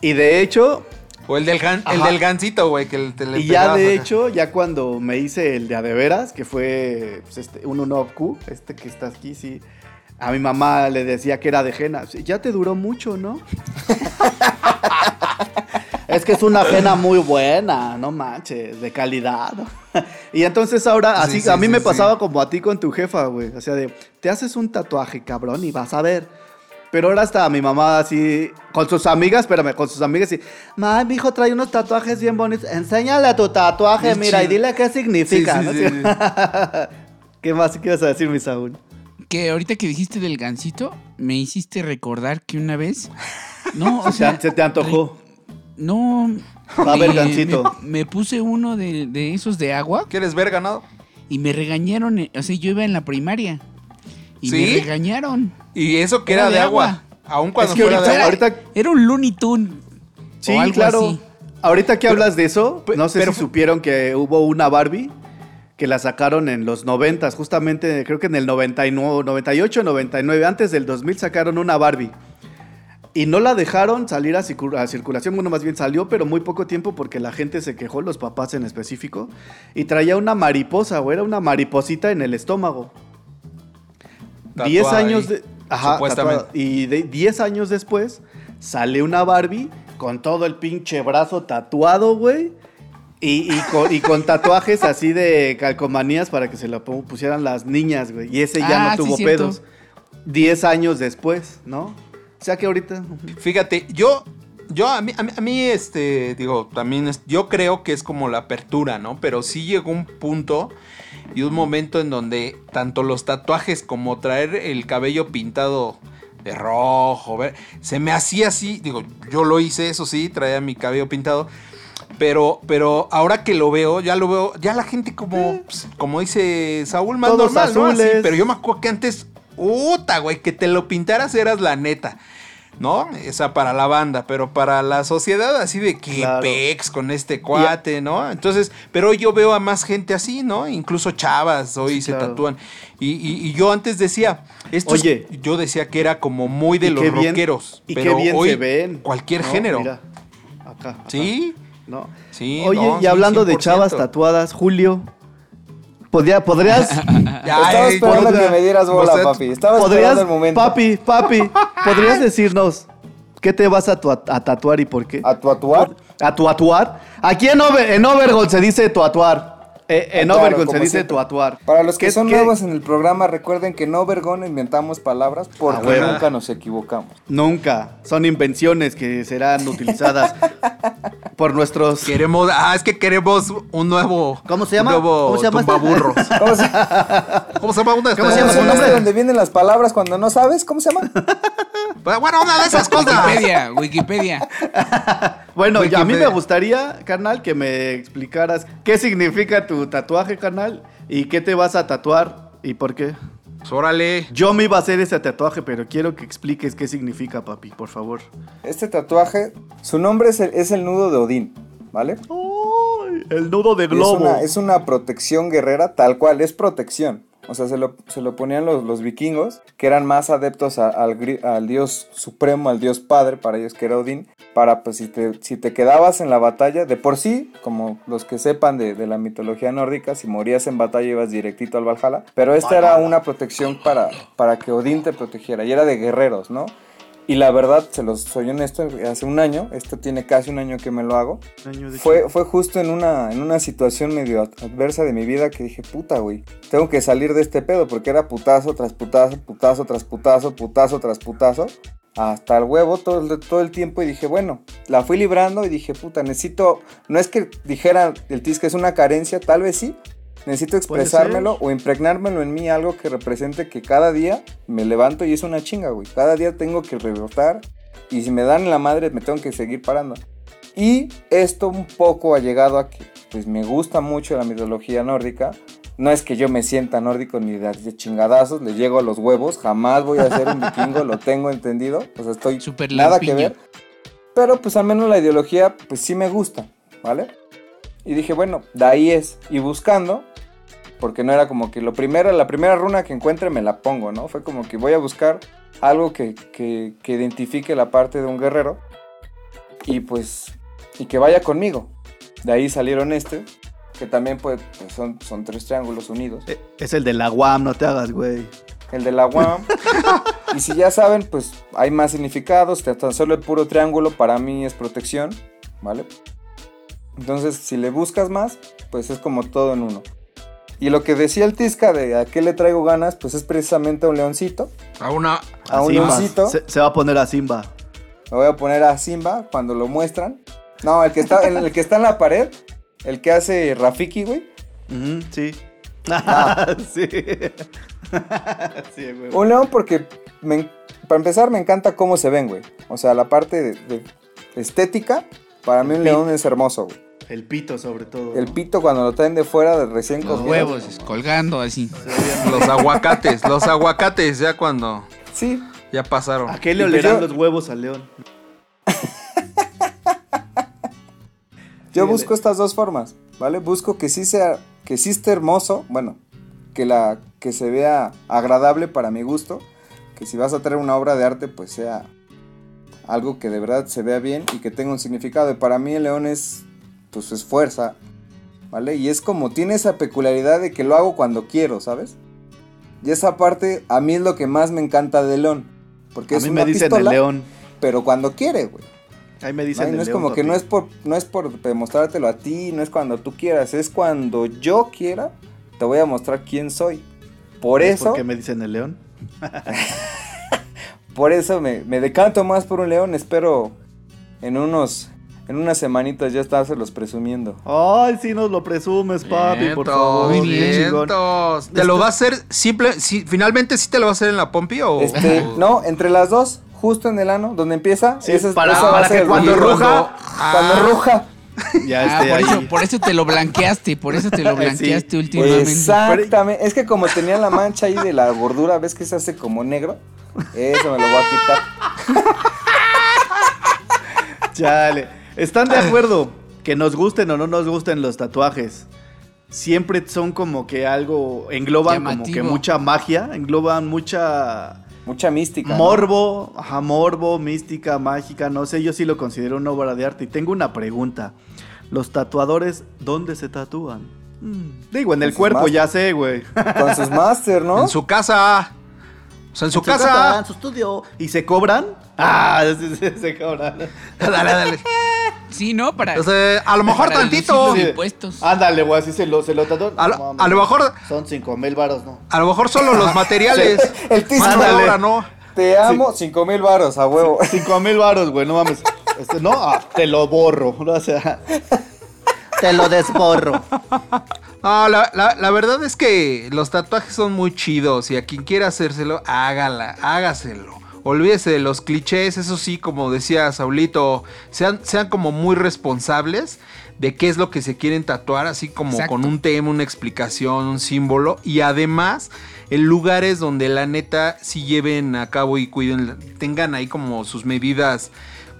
Speaker 2: Y de hecho,
Speaker 4: O el del, gan- el del gancito, güey, que el- te le
Speaker 2: y ya de
Speaker 4: acá.
Speaker 2: hecho, ya cuando me hice el de a de veras, que fue pues, este, un 1Q, este que está aquí, sí. A mi mamá le decía que era de. Sí, Ya te duró mucho, ¿no? *laughs* es que es una henna muy buena, no manches, de calidad. *laughs* y entonces ahora,
Speaker 4: Sí,
Speaker 2: así,
Speaker 4: sí,
Speaker 2: a mí
Speaker 4: sí,
Speaker 2: me pasaba como a ti con tu jefa, güey. O sea, de, te haces un tatuaje, cabrón, y vas a ver. Pero ahora está mi mamá así, con sus amigas, espérame, con sus amigas y, ma, mi hijo trae unos tatuajes bien bonitos. Enséñale tu tatuaje, mira, y dile qué significa. *laughs* ¿Qué más a decir, mi Saúl?
Speaker 5: Que ahorita que dijiste del gancito, me hiciste recordar que una vez. No, o *laughs*
Speaker 2: Se,
Speaker 5: sea.
Speaker 2: te- se te antojó.
Speaker 5: No.
Speaker 2: A ver,
Speaker 5: me-
Speaker 2: gancito.
Speaker 5: Me, me puse uno de, de esos de agua
Speaker 4: ¿Quieres ver ganado?
Speaker 5: y me regañaron. eh, O sea, yo iba en la primaria. Y
Speaker 4: ¿Sí?
Speaker 5: me regañaron.
Speaker 4: Y eso que
Speaker 5: Era
Speaker 4: era,
Speaker 5: de
Speaker 4: agua.
Speaker 5: agua.
Speaker 4: Aún cuando
Speaker 2: Es que
Speaker 4: fuera
Speaker 2: ahorita-
Speaker 4: de agua.
Speaker 2: ahorita-
Speaker 5: Era un Looney Tune.
Speaker 2: Sí,
Speaker 5: o algo
Speaker 2: claro.
Speaker 5: así.
Speaker 2: Ahorita que hablas de eso, no sé
Speaker 4: pero
Speaker 2: si supieron que hubo una Barbie que la sacaron en los 90, justamente creo que en el 99, 98, 99, antes del 2000 sacaron una Barbie. Y no la dejaron salir a, circu- a circulación, bueno, más bien salió, pero muy poco tiempo porque la gente se quejó, los papás en específico, y traía una mariposa, o era una mariposita en el estómago.
Speaker 4: Tatuada
Speaker 2: 10
Speaker 4: ahí,
Speaker 2: años de, ajá, tatuada. y de 10 años después sale una Barbie con todo el pinche brazo tatuado, güey. Y, y con, y con tatuajes así de calcomanías para que se lo pu- pusieran las niñas, güey. Y ese ya
Speaker 5: Ah,
Speaker 2: no
Speaker 5: sí,
Speaker 2: tuvo pedos. 10 años después, ¿no? O sea que ahorita...
Speaker 4: Fíjate, yo, yo a mí, a mí, a mí, este, digo, también es, yo creo que es como la apertura, ¿no? Pero sí llegó un punto y un momento en donde tanto los tatuajes como traer el cabello pintado de rojo, ver- se me hacía así, digo, yo lo hice, eso sí, traía mi cabello pintado, pero, pero ahora que lo veo, ya lo veo, ya la gente como, pues, como dice Saúl, más
Speaker 2: Todos
Speaker 4: normal, ¿no? Así, pero yo me acuerdo que antes, puta, güey, que te lo pintaras eras la neta. ¿No? Esa para la banda, pero para la sociedad así de que
Speaker 2: Claro.
Speaker 4: pex con este cuate, ¿no? Entonces, pero hoy yo veo a más gente así, ¿no? Incluso chavas hoy
Speaker 2: Sí,
Speaker 4: se
Speaker 2: claro.
Speaker 4: tatúan. Y, y- y yo antes decía, esto es- yo decía que era como muy de los
Speaker 2: bien-
Speaker 4: rockeros.
Speaker 2: Y
Speaker 4: pero
Speaker 2: qué bien
Speaker 4: hoy
Speaker 2: se ven.
Speaker 4: Cualquier
Speaker 2: ¿no?
Speaker 4: género.
Speaker 2: Mira, acá, acá.
Speaker 4: Sí,
Speaker 2: ¿no?
Speaker 4: sí.
Speaker 2: Oye,
Speaker 4: no,
Speaker 2: y hablando de
Speaker 4: 100%.
Speaker 2: chavas tatuadas, Julio, ¿podría, ¿podrías, *laughs*
Speaker 4: Ya,
Speaker 3: Estaba esperando
Speaker 4: por-
Speaker 3: que me dieras bola, papi. Estaba
Speaker 2: podrías,
Speaker 3: esperando el momento.
Speaker 2: papi, papi, *laughs* podrías decirnos qué te vas a, tu- a tatuar y por qué?
Speaker 3: ¿A tu atuar?
Speaker 2: ¿A tu atuar? Aquí en, Over- en Overgold se dice tu atuar. Eh, en
Speaker 3: Claro,
Speaker 2: se dice
Speaker 3: siempre.
Speaker 2: tu atuar.
Speaker 3: Para los que
Speaker 2: ¿Qué-
Speaker 3: son
Speaker 2: qué-
Speaker 3: nuevos en el programa, recuerden que no vergón inventamos palabras porque
Speaker 2: Ah,
Speaker 3: nunca nos equivocamos.
Speaker 2: Nunca. Son invenciones que serán utilizadas *laughs* por nuestros...
Speaker 4: Queremos, ah, es que queremos un nuevo.
Speaker 2: ¿Cómo se llama?
Speaker 4: Un nuevo
Speaker 2: ¿Cómo se llama
Speaker 4: tumbaburros. *laughs*
Speaker 3: ¿Cómo se,
Speaker 4: ¿Cómo se llama una de
Speaker 2: ¿Cómo se llama
Speaker 3: ¿Cómo se
Speaker 2: su
Speaker 3: llama
Speaker 2: nombre?
Speaker 3: donde vienen las palabras cuando no sabes? ¿Cómo se llama? *laughs*
Speaker 4: Bueno, una de esas cosas.
Speaker 5: Wikipedia, Wikipedia.
Speaker 2: Bueno, ya a mí me
Speaker 4: Wikipedia.
Speaker 2: gustaría, carnal, que me explicaras qué significa tu tatuaje, carnal, y qué te vas a tatuar y por qué.
Speaker 4: Pues, órale.
Speaker 2: Yo me iba a hacer ese tatuaje, pero quiero que expliques qué significa, papi, por favor.
Speaker 3: Este tatuaje, su nombre es el, es el nudo de Odín, ¿vale?
Speaker 2: ¡Ay! el nudo de
Speaker 3: Es
Speaker 2: globo.
Speaker 3: una, es una protección guerrera tal cual, es protección. O sea, se lo, se lo ponían los, los vikingos, que eran más adeptos a- al, al dios supremo, al dios padre, para ellos que era Odín, para pues si te, si te quedabas en la batalla, de por sí, como los que sepan de, de la mitología nórdica, si morías en batalla ibas directito al Valhalla, pero esta era una protección para, para que Odín te protegiera, y era de guerreros, ¿no? Y la verdad, se los soy honesto, hace un año, esto tiene casi un año que me lo hago, fue, fue justo en una, en una situación medio ad- adversa de mi vida que dije, puta, güey, tengo que salir de este pedo porque era putazo tras putazo, putazo tras putazo, putazo tras putazo, hasta el huevo todo todo el tiempo y dije, bueno, la fui librando y dije, puta, necesito, no es que dijera el TIS que es una carencia, tal vez sí, necesito expresármelo o impregnármelo en mí algo que represente que cada día me levanto y es una chinga, güey, cada día tengo que rebotar y si me dan la madre me tengo que seguir parando. Y esto un poco ha llegado a que pues me gusta mucho la mitología nórdica. No es que yo me sienta nórdico ni de, chingadazos, le llego a los huevos, jamás voy a ser un vikingo, lo tengo entendido, o sea, estoy
Speaker 5: Súper
Speaker 3: nada que ver. Pero pues al menos la ideología pues sí me gusta, ¿vale? Y dije, bueno, de ahí es. Y buscando, porque no era como que lo primero, la primera runa que encuentre me la pongo, ¿no? Fue como que voy a buscar algo que, que, que identifique la parte de un guerrero y pues, y que vaya conmigo. De ahí salieron este, que también pues, pues, son, son tres triángulos unidos.
Speaker 2: Eh, Es el de la UAM, no te hagas, güey.
Speaker 3: El de la UAM. *laughs* y si ya saben, pues hay más significados. Tan solo el puro triángulo para mí es protección, ¿vale? Entonces, si le buscas más, pues es como todo en uno. Y lo que decía el Tisca de a qué le traigo ganas, pues es precisamente a un leoncito.
Speaker 4: A una.
Speaker 3: A un
Speaker 2: Simba.
Speaker 3: leoncito.
Speaker 2: Se, se va a poner a Simba.
Speaker 3: Me voy a poner a Simba cuando lo muestran. No, el que está, el, el que está en la pared. El que hace Rafiki, güey.
Speaker 2: Sí.
Speaker 3: Ah. *laughs*
Speaker 2: sí. *laughs* sí, güey.
Speaker 3: Un león porque, me para empezar, me encanta cómo se ven, güey. O sea, la parte de, de estética, para mí un león es hermoso, güey.
Speaker 2: El pito, sobre todo.
Speaker 3: El pito cuando lo traen de fuera, de recién
Speaker 5: Los
Speaker 3: cogido.
Speaker 5: huevos colgando así.
Speaker 4: Los aguacates, los aguacates, ya cuando
Speaker 3: Sí,
Speaker 4: ya pasaron.
Speaker 2: ¿A qué le olerán
Speaker 3: yo-
Speaker 2: los huevos al león? *laughs*
Speaker 3: yo busco estas dos formas, ¿vale? Busco que sí sea, que sí esté hermoso, bueno, que la, que se vea agradable para mi gusto, que si vas a traer una obra de arte, pues sea algo que de verdad se vea bien y que tenga un significado. Y para mí el león es, pues es fuerza, ¿vale? Y es como, tiene esa peculiaridad de que lo hago cuando quiero, ¿sabes? Y esa parte a mí es lo que más me encanta del león. Porque
Speaker 2: A
Speaker 3: es
Speaker 2: mí
Speaker 3: una
Speaker 2: me dicen
Speaker 3: pistola,
Speaker 2: el león.
Speaker 3: pero cuando quiere, güey.
Speaker 2: Ahí me dicen
Speaker 3: y
Speaker 2: el
Speaker 3: no es
Speaker 2: león,
Speaker 3: como que no es por no es por demostrártelo a ti, no es cuando tú quieras, es cuando yo quiera, te voy a mostrar quién soy. Por
Speaker 2: ¿Es
Speaker 3: eso,
Speaker 2: ¿Por qué me dicen el león? *laughs*
Speaker 3: por eso me, me decanto más por un león, espero en unos en unas semanitas ya estárselos presumiendo.
Speaker 2: Ay, sí nos lo presumes, papi, por
Speaker 4: Vientos,
Speaker 2: favor.
Speaker 5: Muy bien.
Speaker 2: Qué chingón.
Speaker 4: vientos. ¿Te lo va a hacer simple? si- ¿Finalmente sí te lo va a hacer en la pompi o...?
Speaker 3: Este, no, entre las dos, justo en el ano, donde empieza,
Speaker 2: Sí,
Speaker 3: ese es-
Speaker 2: para-
Speaker 3: ese va a
Speaker 2: para que cuando ruja-
Speaker 3: cuando
Speaker 4: Ah.
Speaker 3: ruja.
Speaker 2: Ya
Speaker 5: Ah, por,
Speaker 2: ahí.
Speaker 5: eso, por eso te lo blanqueaste, por eso te lo *laughs*
Speaker 2: Sí.
Speaker 5: blanqueaste últimamente.
Speaker 3: Exactamente. Es que como tenía la mancha ahí de la gordura, ¿ves que se hace como negro? Eso me lo voy a quitar.
Speaker 2: Chale. ¿Están de acuerdo que nos gusten o no nos gusten los tatuajes? Siempre son como que algo, engloban como que mucha magia, engloban mucha
Speaker 3: Mucha mística. ¿no?
Speaker 2: morbo, ajá, morbo, mística, mágica, no sé, yo sí lo considero una obra de arte. Y tengo una pregunta. ¿Los tatuadores dónde se tatúan? Mm, Digo, en el cuerpo ya sé, güey.
Speaker 3: Con sus *laughs* máster, ¿no?
Speaker 4: En su casa. O sea, en su,
Speaker 2: En
Speaker 4: casa.
Speaker 2: en su estudio. ¿Y se cobran? Ah, *laughs* sí, sí, se cobran. *laughs*
Speaker 4: Dale, dale.
Speaker 5: Sí, ¿no? Para,
Speaker 4: O sea, a lo mejor
Speaker 5: para
Speaker 4: tantito.
Speaker 5: los impuestos.
Speaker 2: Ándale, güey, así se lo, se lo.
Speaker 4: A lo-
Speaker 2: No,
Speaker 4: a
Speaker 2: mames.
Speaker 4: lo mejor-
Speaker 2: Son cinco mil varos, ¿no?
Speaker 4: A lo mejor solo los *laughs* materiales.
Speaker 3: El
Speaker 2: Ándale.
Speaker 4: obra, ¿no?
Speaker 3: Te amo, cinco mil varos, a huevo.
Speaker 2: Cinco mil varos, güey, no mames. Este, no, ah, te lo borro. ¿no? O sea, te lo desborro.
Speaker 4: No, la, la- la verdad es que los tatuajes son muy chidos y a quien quiera hacérselo, hágala, hágaselo. Olvídese de los clichés, eso sí, como decía Saulito, sean, sean como muy responsables de qué es lo que se quieren tatuar, así como
Speaker 5: Exacto.
Speaker 4: con un tema, una explicación, un símbolo. Y además, en lugares donde la neta sí lleven a cabo y cuiden, tengan ahí como sus medidas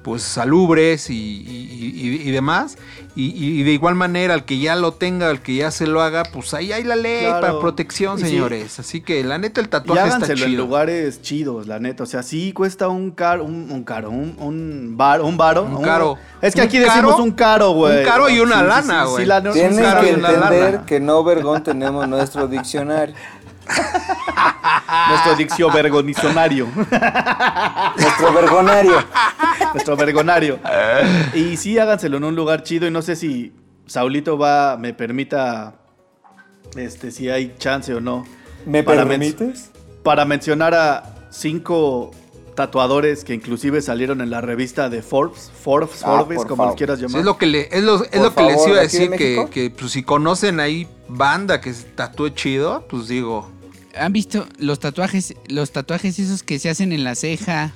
Speaker 4: pues salubres y, y- y- y demás. Y, y de igual manera, al que ya lo tenga, al que ya se lo haga, pues ahí hay la ley
Speaker 2: Claro.
Speaker 4: para protección,
Speaker 2: Y sí.
Speaker 4: señores. Así que la neta el
Speaker 2: Y
Speaker 4: tatuaje está
Speaker 2: háganselo en
Speaker 4: chido.
Speaker 2: lugares chidos, la neta. O sea, sí cuesta un caro, un, un caro, un, un bar, un varo.
Speaker 4: Un caro.
Speaker 2: Es que aquí
Speaker 4: caro,
Speaker 2: decimos un caro, güey.
Speaker 4: un caro y una
Speaker 2: Sí,
Speaker 4: lana,
Speaker 2: sí,
Speaker 4: güey.
Speaker 2: Sí,
Speaker 3: Tienen
Speaker 2: un
Speaker 4: caro
Speaker 3: que
Speaker 4: y una
Speaker 3: entender
Speaker 4: lana.
Speaker 3: que no vergón tenemos nuestro diccionario. *laughs*
Speaker 2: Nuestro diccio vergonizonario.
Speaker 3: Nuestro vergonario.
Speaker 2: nuestro vergonario. Y sí, háganselo en un lugar chido. Y no sé si Saulito va, me permita, este, si hay chance o no.
Speaker 3: ¿Me
Speaker 2: Para
Speaker 3: permites?
Speaker 2: Para mencionar a cinco tatuadores que inclusive salieron en la revista de Forbes, Forbes,
Speaker 3: Ah,
Speaker 2: Forbes, como los
Speaker 3: favor.
Speaker 2: quieras
Speaker 4: Sí,
Speaker 2: llamar.
Speaker 4: es lo que, le, es lo, es lo que les iba a
Speaker 3: ¿aquí en
Speaker 4: decir, que, que, pues, si conocen ahí banda que se tatúe chido, pues digo,
Speaker 5: ¿Han visto los tatuajes, los tatuajes esos que se hacen en la ceja?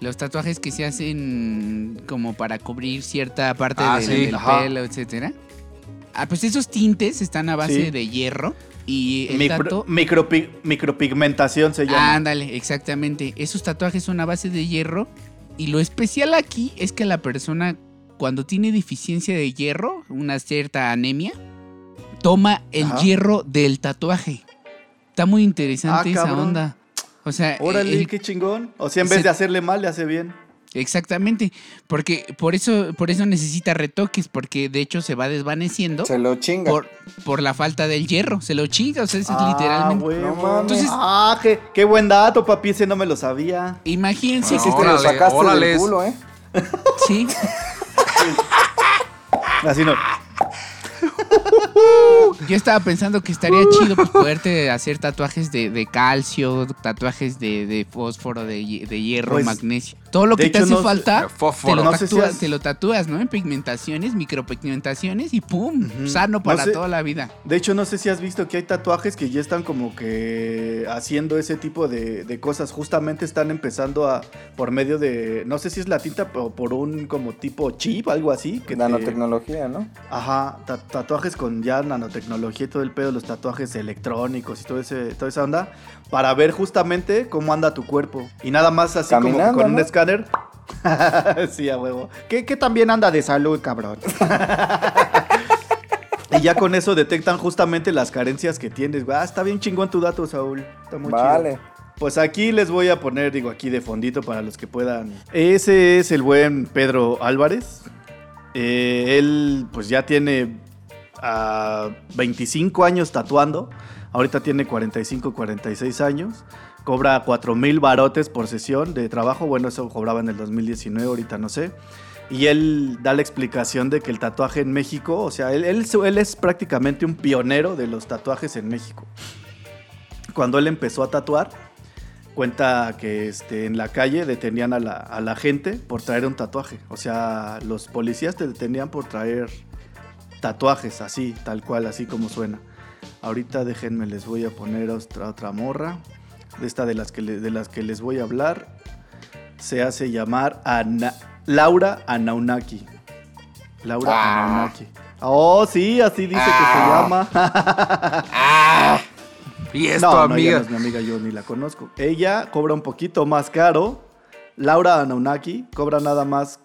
Speaker 5: Los tatuajes que se hacen como para cubrir cierta parte
Speaker 4: Ah,
Speaker 5: del,
Speaker 4: sí,
Speaker 5: del
Speaker 2: ajá.
Speaker 5: pelo, etcétera. Ah, pues esos tintes están a base
Speaker 2: Sí.
Speaker 5: de hierro y el
Speaker 2: Micro-
Speaker 5: tatu-
Speaker 2: micropi- micropigmentación se llama.
Speaker 5: Ándale, exactamente. Esos tatuajes son a base de hierro. Y lo especial aquí es que la persona, cuando tiene deficiencia de hierro, una cierta anemia, toma el
Speaker 2: Ajá.
Speaker 5: hierro del tatuaje. Está muy interesante
Speaker 2: Ah,
Speaker 5: esa onda. O sea,
Speaker 2: Órale,
Speaker 5: el-
Speaker 2: qué chingón. O sea, en vez de hacerle mal, le hace bien.
Speaker 5: Exactamente. Porque por eso, por eso necesita retoques, porque de hecho se va desvaneciendo
Speaker 3: Se lo chinga.
Speaker 5: por, por la falta del hierro. Se lo chinga, o sea, es
Speaker 2: Ah,
Speaker 5: literalmente.
Speaker 2: huevo.
Speaker 3: No mames.
Speaker 5: Entonces-
Speaker 2: ah, qué, qué buen dato, papi. Ese no me lo sabía.
Speaker 5: Imagínense
Speaker 4: No,
Speaker 5: que
Speaker 3: Te lo
Speaker 4: Órale,
Speaker 3: sacaste
Speaker 4: órales.
Speaker 3: del culo, ¿eh? *laughs*
Speaker 5: sí.
Speaker 2: Así no.
Speaker 5: Yo estaba pensando que estaría chido pues, poderte hacer tatuajes de, de calcio, tatuajes de, de fósforo, de hierro,
Speaker 2: Pues,
Speaker 5: magnesio. Todo lo
Speaker 2: de
Speaker 5: que te hace
Speaker 2: no
Speaker 5: falta, te lo,
Speaker 2: No si
Speaker 5: tatúas,
Speaker 2: has-
Speaker 5: te lo tatúas, ¿no? En pigmentaciones, micropigmentaciones y ¡pum! Sano
Speaker 2: No
Speaker 5: para
Speaker 2: sé-
Speaker 5: toda la vida.
Speaker 2: De hecho, no sé si has visto que hay tatuajes que ya están como que haciendo ese tipo de, de cosas. Justamente están empezando a, por medio de, no sé si es la tinta o por un como tipo chip, algo así. Que te-
Speaker 3: Nanotecnología, ¿no?
Speaker 2: Ajá, ta- tatuajes con ya nanotecnología y todo el pedo, los tatuajes electrónicos y todo ese, toda esa onda, para ver justamente cómo anda tu cuerpo. Y nada más así como que con un
Speaker 3: ¿no? *laughs*
Speaker 2: sí, a huevo. Que, que también anda de salud, cabrón. *laughs* y ya con eso detectan justamente las carencias que tienes. Ah, está bien chingón tu dato, Saúl. Está muy chido.
Speaker 3: Vale.
Speaker 2: Pues aquí les voy a poner, digo, aquí de fondito para los que puedan. Ese es el buen Pedro Álvarez. Eh, él pues ya tiene ah, 25 años tatuando. Ahorita tiene 45, 46 años. Cobra 4 mil barotes por sesión de trabajo. Bueno, eso cobraba en el 2019, ahorita no sé. Y él da la explicación de que el tatuaje en México, o sea, él, él- él es prácticamente un pionero de los tatuajes en México. Cuando él empezó a tatuar, cuenta que este, en la calle detenían a la, a la gente por traer un tatuaje. O sea, los policías te detenían por traer tatuajes, así, tal cual, así como suena. Ahorita déjenme, les voy a poner otra, otra morra. De esta de las, que le- de las que les voy a hablar. Se hace llamar Ana- Laura Anaunaki. Laura
Speaker 3: Ah.
Speaker 2: Anaunaki. Oh, sí, así dice que se llama. *laughs*
Speaker 4: Y esto,
Speaker 2: no, no, ella
Speaker 4: amiga.
Speaker 2: no es mi amiga, yo ni la conozco. Ella cobra un poquito más caro. Laura Anaunaki cobra nada más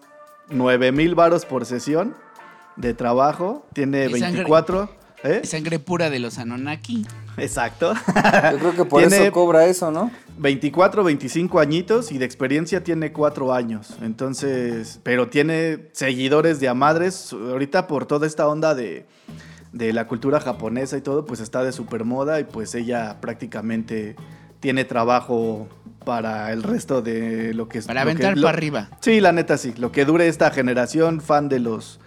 Speaker 2: 9 mil varos por sesión de trabajo. Tiene
Speaker 5: Y sangre.
Speaker 2: 24. ¿eh?
Speaker 5: Sangre pura de los Anonaki.
Speaker 2: Exacto.
Speaker 3: Yo creo que por
Speaker 2: Tiene-
Speaker 3: eso cobra eso, ¿no?
Speaker 2: 24, 25 añitos y de experiencia tiene 4 años. Entonces, pero tiene seguidores de a madres. Ahorita por toda esta onda de, de la cultura japonesa y todo, pues está de super moda y pues ella prácticamente tiene trabajo para el resto de lo que es.
Speaker 5: Para aventar
Speaker 2: lo-
Speaker 5: para arriba.
Speaker 2: Sí, la neta sí. Lo que dure esta generación, fan de los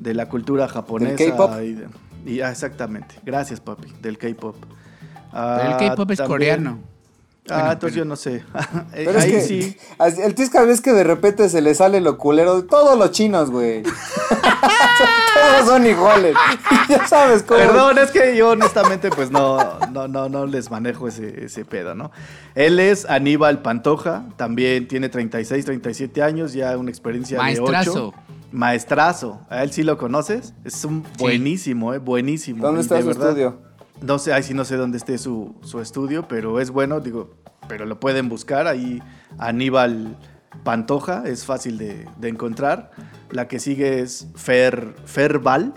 Speaker 2: de la cultura japonesa.
Speaker 3: K-pop?
Speaker 2: Y, de- y- ah, exactamente. Gracias, papi. Del K-pop.
Speaker 5: Pero el
Speaker 2: Ah,
Speaker 5: K-pop es
Speaker 2: también-
Speaker 5: coreano.
Speaker 2: Ah,
Speaker 5: Bueno,
Speaker 2: entonces
Speaker 5: pero-
Speaker 2: yo no sé. *laughs* Eh,
Speaker 3: Pero es
Speaker 2: Ahí
Speaker 3: que
Speaker 2: sí.
Speaker 3: el Tisca ves que de repente se le sale lo culero de todos los chinos, güey. *laughs* todos son iguales. *laughs* ya sabes cómo.
Speaker 2: Perdón, es que yo honestamente pues no, no, no, no les manejo ese, ese pedo, ¿no? Él es Aníbal Pantoja, también tiene 36, 37 años, ya una experiencia de
Speaker 5: Maestrazo.
Speaker 2: 8. Maestrazo. ¿A él sí lo conoces? Es un buenísimo, eh, buenísimo.
Speaker 3: ¿Dónde
Speaker 2: Y
Speaker 3: está
Speaker 2: de
Speaker 3: su
Speaker 2: verdad,
Speaker 3: estudio?
Speaker 2: No sé, ahí sí no sé dónde esté su, su estudio, pero es bueno, digo, pero lo pueden buscar ahí. Aníbal Pantoja, es fácil de, de encontrar. La que sigue es Fer, Ferval.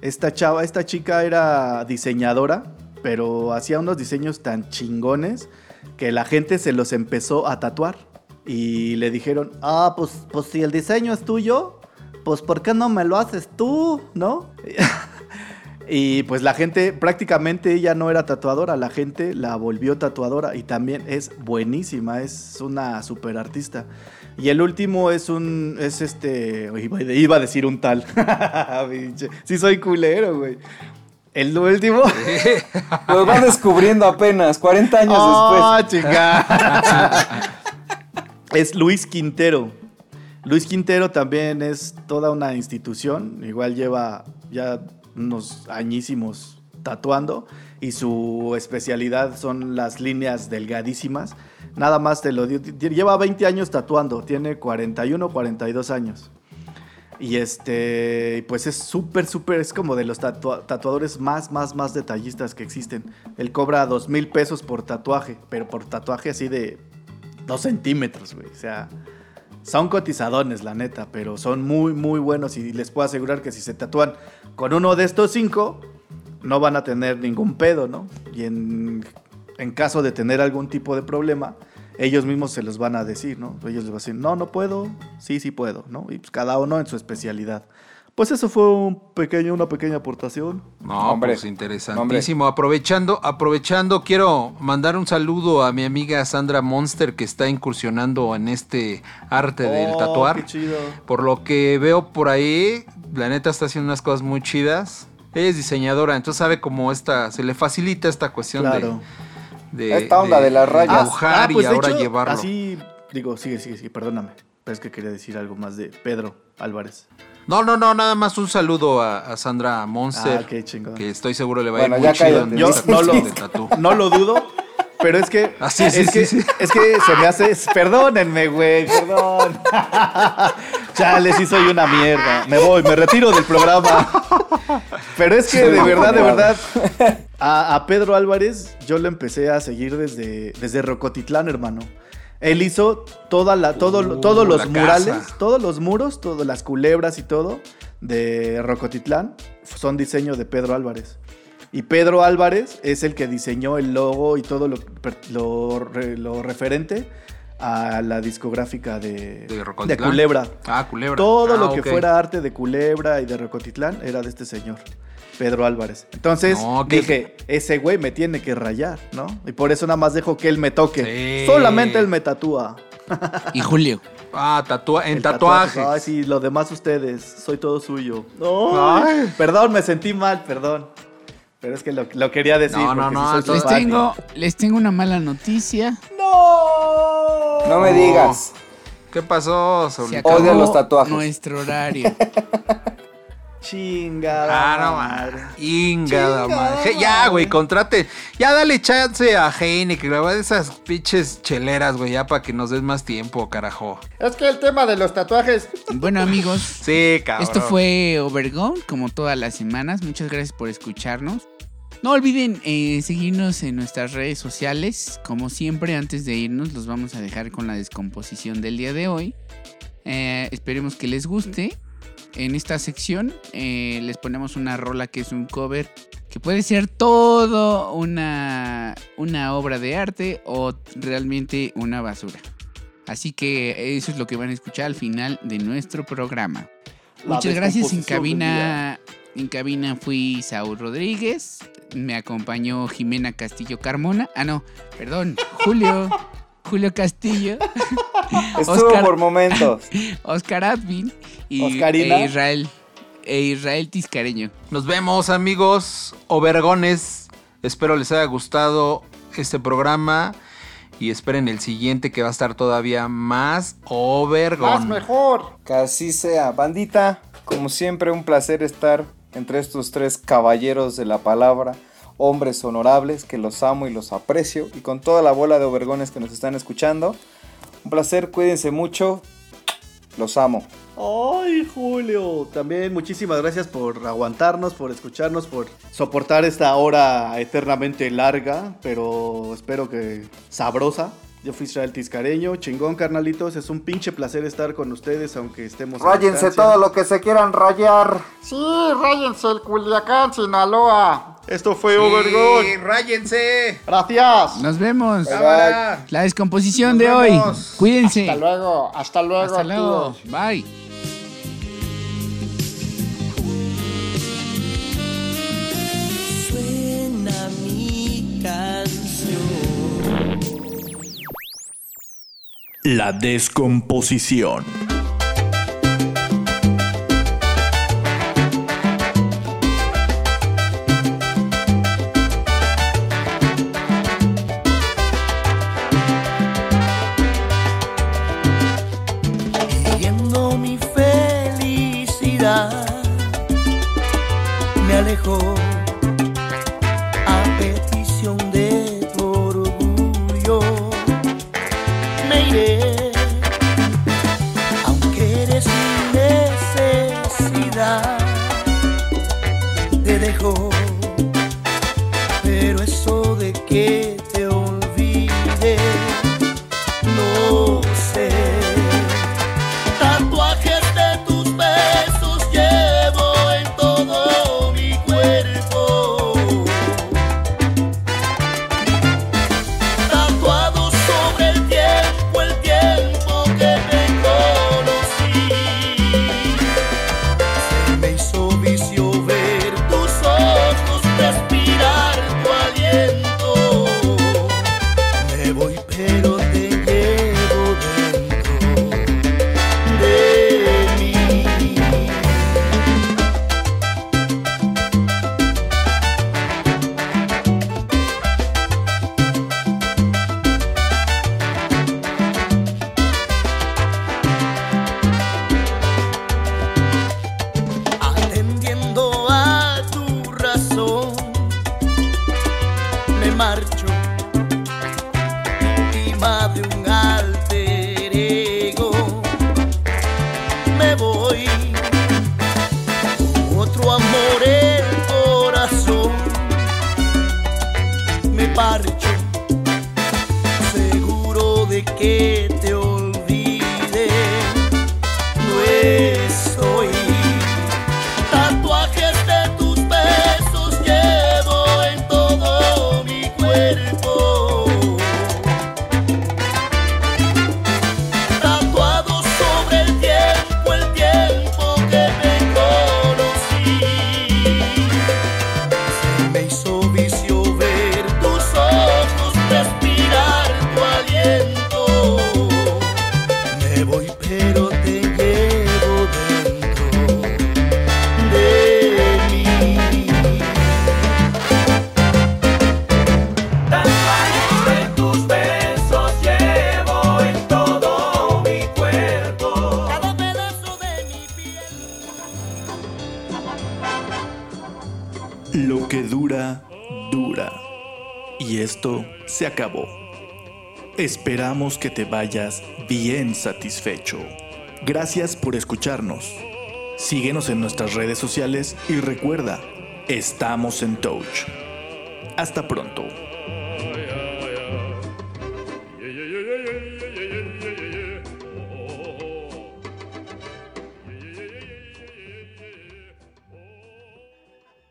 Speaker 2: Esta chava, esta chica era diseñadora, pero hacía unos diseños tan chingones que la gente se los empezó a tatuar. Y le dijeron, ah, pues, pues si el diseño es tuyo, pues ¿por qué no me lo haces tú? ¿No? *laughs* Y pues la gente, prácticamente ella no era tatuadora, la gente la volvió tatuadora y también es buenísima, es una super artista. Y el último es un, es este, iba, a decir un tal. *laughs* Sí soy culero, güey. El último. *laughs*
Speaker 3: Los van descubriendo apenas, 40 años
Speaker 2: ¡Oh,
Speaker 3: después.
Speaker 2: chica! es Luis Quintero. Luis Quintero también es toda una institución. Igual lleva ya unos añísimos tatuando. Y su especialidad son las líneas delgadísimas. Nada más te lo digo. Lleva 20 años tatuando. Tiene 41, 42 años. Y este, pues es súper, súper, es como de los tatua- tatuadores más, más, más detallistas que existen. Él cobra dos mil pesos por tatuaje, pero por tatuaje así de dos centímetros, güey. O sea, son cotizadones, la neta, pero son muy, muy buenos y les puedo asegurar que si se tatúan con uno de estos cinco, no van a tener ningún pedo, ¿no? Y en, caso de tener algún tipo de problema, ellos mismos se los van a decir, ¿no? Ellos les van a decir, no, no puedo, sí, sí puedo, ¿no? Y pues cada uno en su especialidad. Pues eso fue un pequeño, una pequeña aportación.
Speaker 4: No,
Speaker 3: Hombre,
Speaker 4: pues interesantísimo. Aprovechando, aprovechando, quiero mandar un saludo a mi amiga Sandra Monster que está incursionando en este arte del
Speaker 2: Oh,
Speaker 4: tatuar.
Speaker 2: qué chido.
Speaker 4: Por lo que veo por ahí, la neta está haciendo unas cosas muy chidas. Ella es diseñadora, entonces sabe cómo esta, se le facilita esta cuestión
Speaker 2: Claro.
Speaker 4: de, de,
Speaker 3: Esta onda de las rayas.
Speaker 4: dibujar y
Speaker 2: pues, de
Speaker 4: ahora
Speaker 2: hecho,
Speaker 4: llevarlo.
Speaker 2: Así, digo, sigue, sigue, sigue, perdóname. Pero es que quería decir algo más de Pedro Álvarez.
Speaker 4: No, no, no, nada más un saludo a, a Sandra Monster.
Speaker 2: Ah, qué chingón.
Speaker 4: Que estoy seguro le va a
Speaker 3: Bueno,
Speaker 4: ir
Speaker 3: ya
Speaker 4: muy chido en
Speaker 2: Yo no lo, no lo dudo, pero es que.
Speaker 4: Ah, sí, sí,
Speaker 2: es
Speaker 4: sí,
Speaker 2: que,
Speaker 4: sí.
Speaker 2: Es que se me hace. Perdónenme, güey, perdón. *laughs* Chale, sí soy una mierda. Me voy, me retiro del programa. Pero es que de verdad, de verdad. A, a Pedro Álvarez yo lo empecé a seguir desde, desde Rocotitlán, hermano. Él hizo toda la, todo,
Speaker 4: Uh,
Speaker 2: todos los
Speaker 4: la
Speaker 2: murales,
Speaker 4: casa.
Speaker 2: todos los muros, todas las culebras y todo de Rocotitlán son diseño de Pedro Álvarez. Y Pedro Álvarez es el que diseñó el logo y todo lo, lo, lo referente a la discográfica de,
Speaker 4: ¿De?
Speaker 2: Culebra.
Speaker 4: Ah, Culebra.
Speaker 2: Todo
Speaker 4: Ah,
Speaker 2: lo que
Speaker 4: ok.
Speaker 2: fuera arte de Culebra y de Rocotitlán era de este señor, Pedro Álvarez. Entonces
Speaker 4: No,
Speaker 2: dije, ese güey me tiene que rayar, ¿no? Y por eso nada más dejo que él me toque.
Speaker 4: Sí.
Speaker 2: Solamente él me tatúa.
Speaker 5: Y Julio. *laughs*
Speaker 4: Ah, tatua en
Speaker 2: tatuaje. Ay, sí, lo demás ustedes. Soy todo suyo. Ay, Perdón, me sentí mal, perdón. Pero es que lo, lo quería decir.
Speaker 4: No, no, no,
Speaker 5: Les tengo, les tengo una mala noticia.
Speaker 2: ¡No!
Speaker 3: No me digas.
Speaker 4: ¿Qué pasó,
Speaker 3: Odia los tatuajes.
Speaker 5: nuestro horario. *laughs*
Speaker 2: Chingada.
Speaker 4: Ah, no,
Speaker 2: madre.
Speaker 4: madre. Ingada,
Speaker 2: Chingada
Speaker 4: madre. Ya, güey, contrate. Ya dale chance a Heineken, güey. de esas pinches cheleras, güey, ya para que nos des más tiempo, carajo.
Speaker 6: Es que el tema de los tatuajes.
Speaker 5: bueno, amigos, *laughs*
Speaker 4: Sí, cabrón.
Speaker 5: Esto fue Overgone, como todas las semanas. Muchas gracias por escucharnos. No olviden eh, seguirnos en nuestras redes sociales. Como siempre, antes de irnos, los vamos a dejar con la descomposición del día de hoy. Eh, esperemos que les guste. En esta sección eh, les ponemos una rola que es un cover que puede ser todo una, una obra de arte o realmente una basura. Así que eso es lo que van a escuchar al final de nuestro programa.
Speaker 2: La
Speaker 5: Muchas gracias. En cabina, en cabina fui Saúl Rodríguez. Me acompañó Jimena Castillo Carmona. Ah, no, perdón, Julio. *laughs* Julio Castillo,
Speaker 3: Estuvo
Speaker 5: Oscar.
Speaker 3: por momentos. *laughs*
Speaker 5: Oscar Advin y
Speaker 2: Oscarina.
Speaker 5: e Israel. E Israel Tiscareño.
Speaker 4: Nos vemos, amigos Obergones. Espero les haya gustado este programa. Y esperen el siguiente que va a estar todavía más
Speaker 6: Más
Speaker 4: Obergón.
Speaker 6: mejor.
Speaker 3: Que así sea. Bandita, como siempre, un placer estar entre estos tres caballeros de la palabra. Hombres honorables, que los amo y los aprecio. Y con toda la bola de obergones que nos están escuchando. Un placer, cuídense mucho. Los amo.
Speaker 2: Ay, Julio. También muchísimas gracias por aguantarnos, por escucharnos, por soportar esta hora eternamente larga, pero espero que sabrosa. Yo fui Israel Tiscareño, chingón carnalitos, es un pinche placer estar con ustedes aunque estemos
Speaker 3: Ráyense todo lo que se quieran rayar.
Speaker 6: Sí, ráyense el Culiacán, Sinaloa.
Speaker 2: Esto fue
Speaker 4: Sí,
Speaker 2: Overgod.
Speaker 4: ráyense.
Speaker 6: Gracias.
Speaker 5: Nos vemos.
Speaker 4: Cámara.
Speaker 5: La descomposición
Speaker 4: Nos
Speaker 5: de hoy.
Speaker 4: vemos.
Speaker 5: Cuídense.
Speaker 6: Hasta luego, hasta luego.
Speaker 5: Hasta luego. Bye.
Speaker 1: La descomposición.
Speaker 2: Que te vayas bien satisfecho. Gracias por escucharnos. Síguenos en nuestras redes sociales y recuerda, estamos en Touch. Hasta pronto.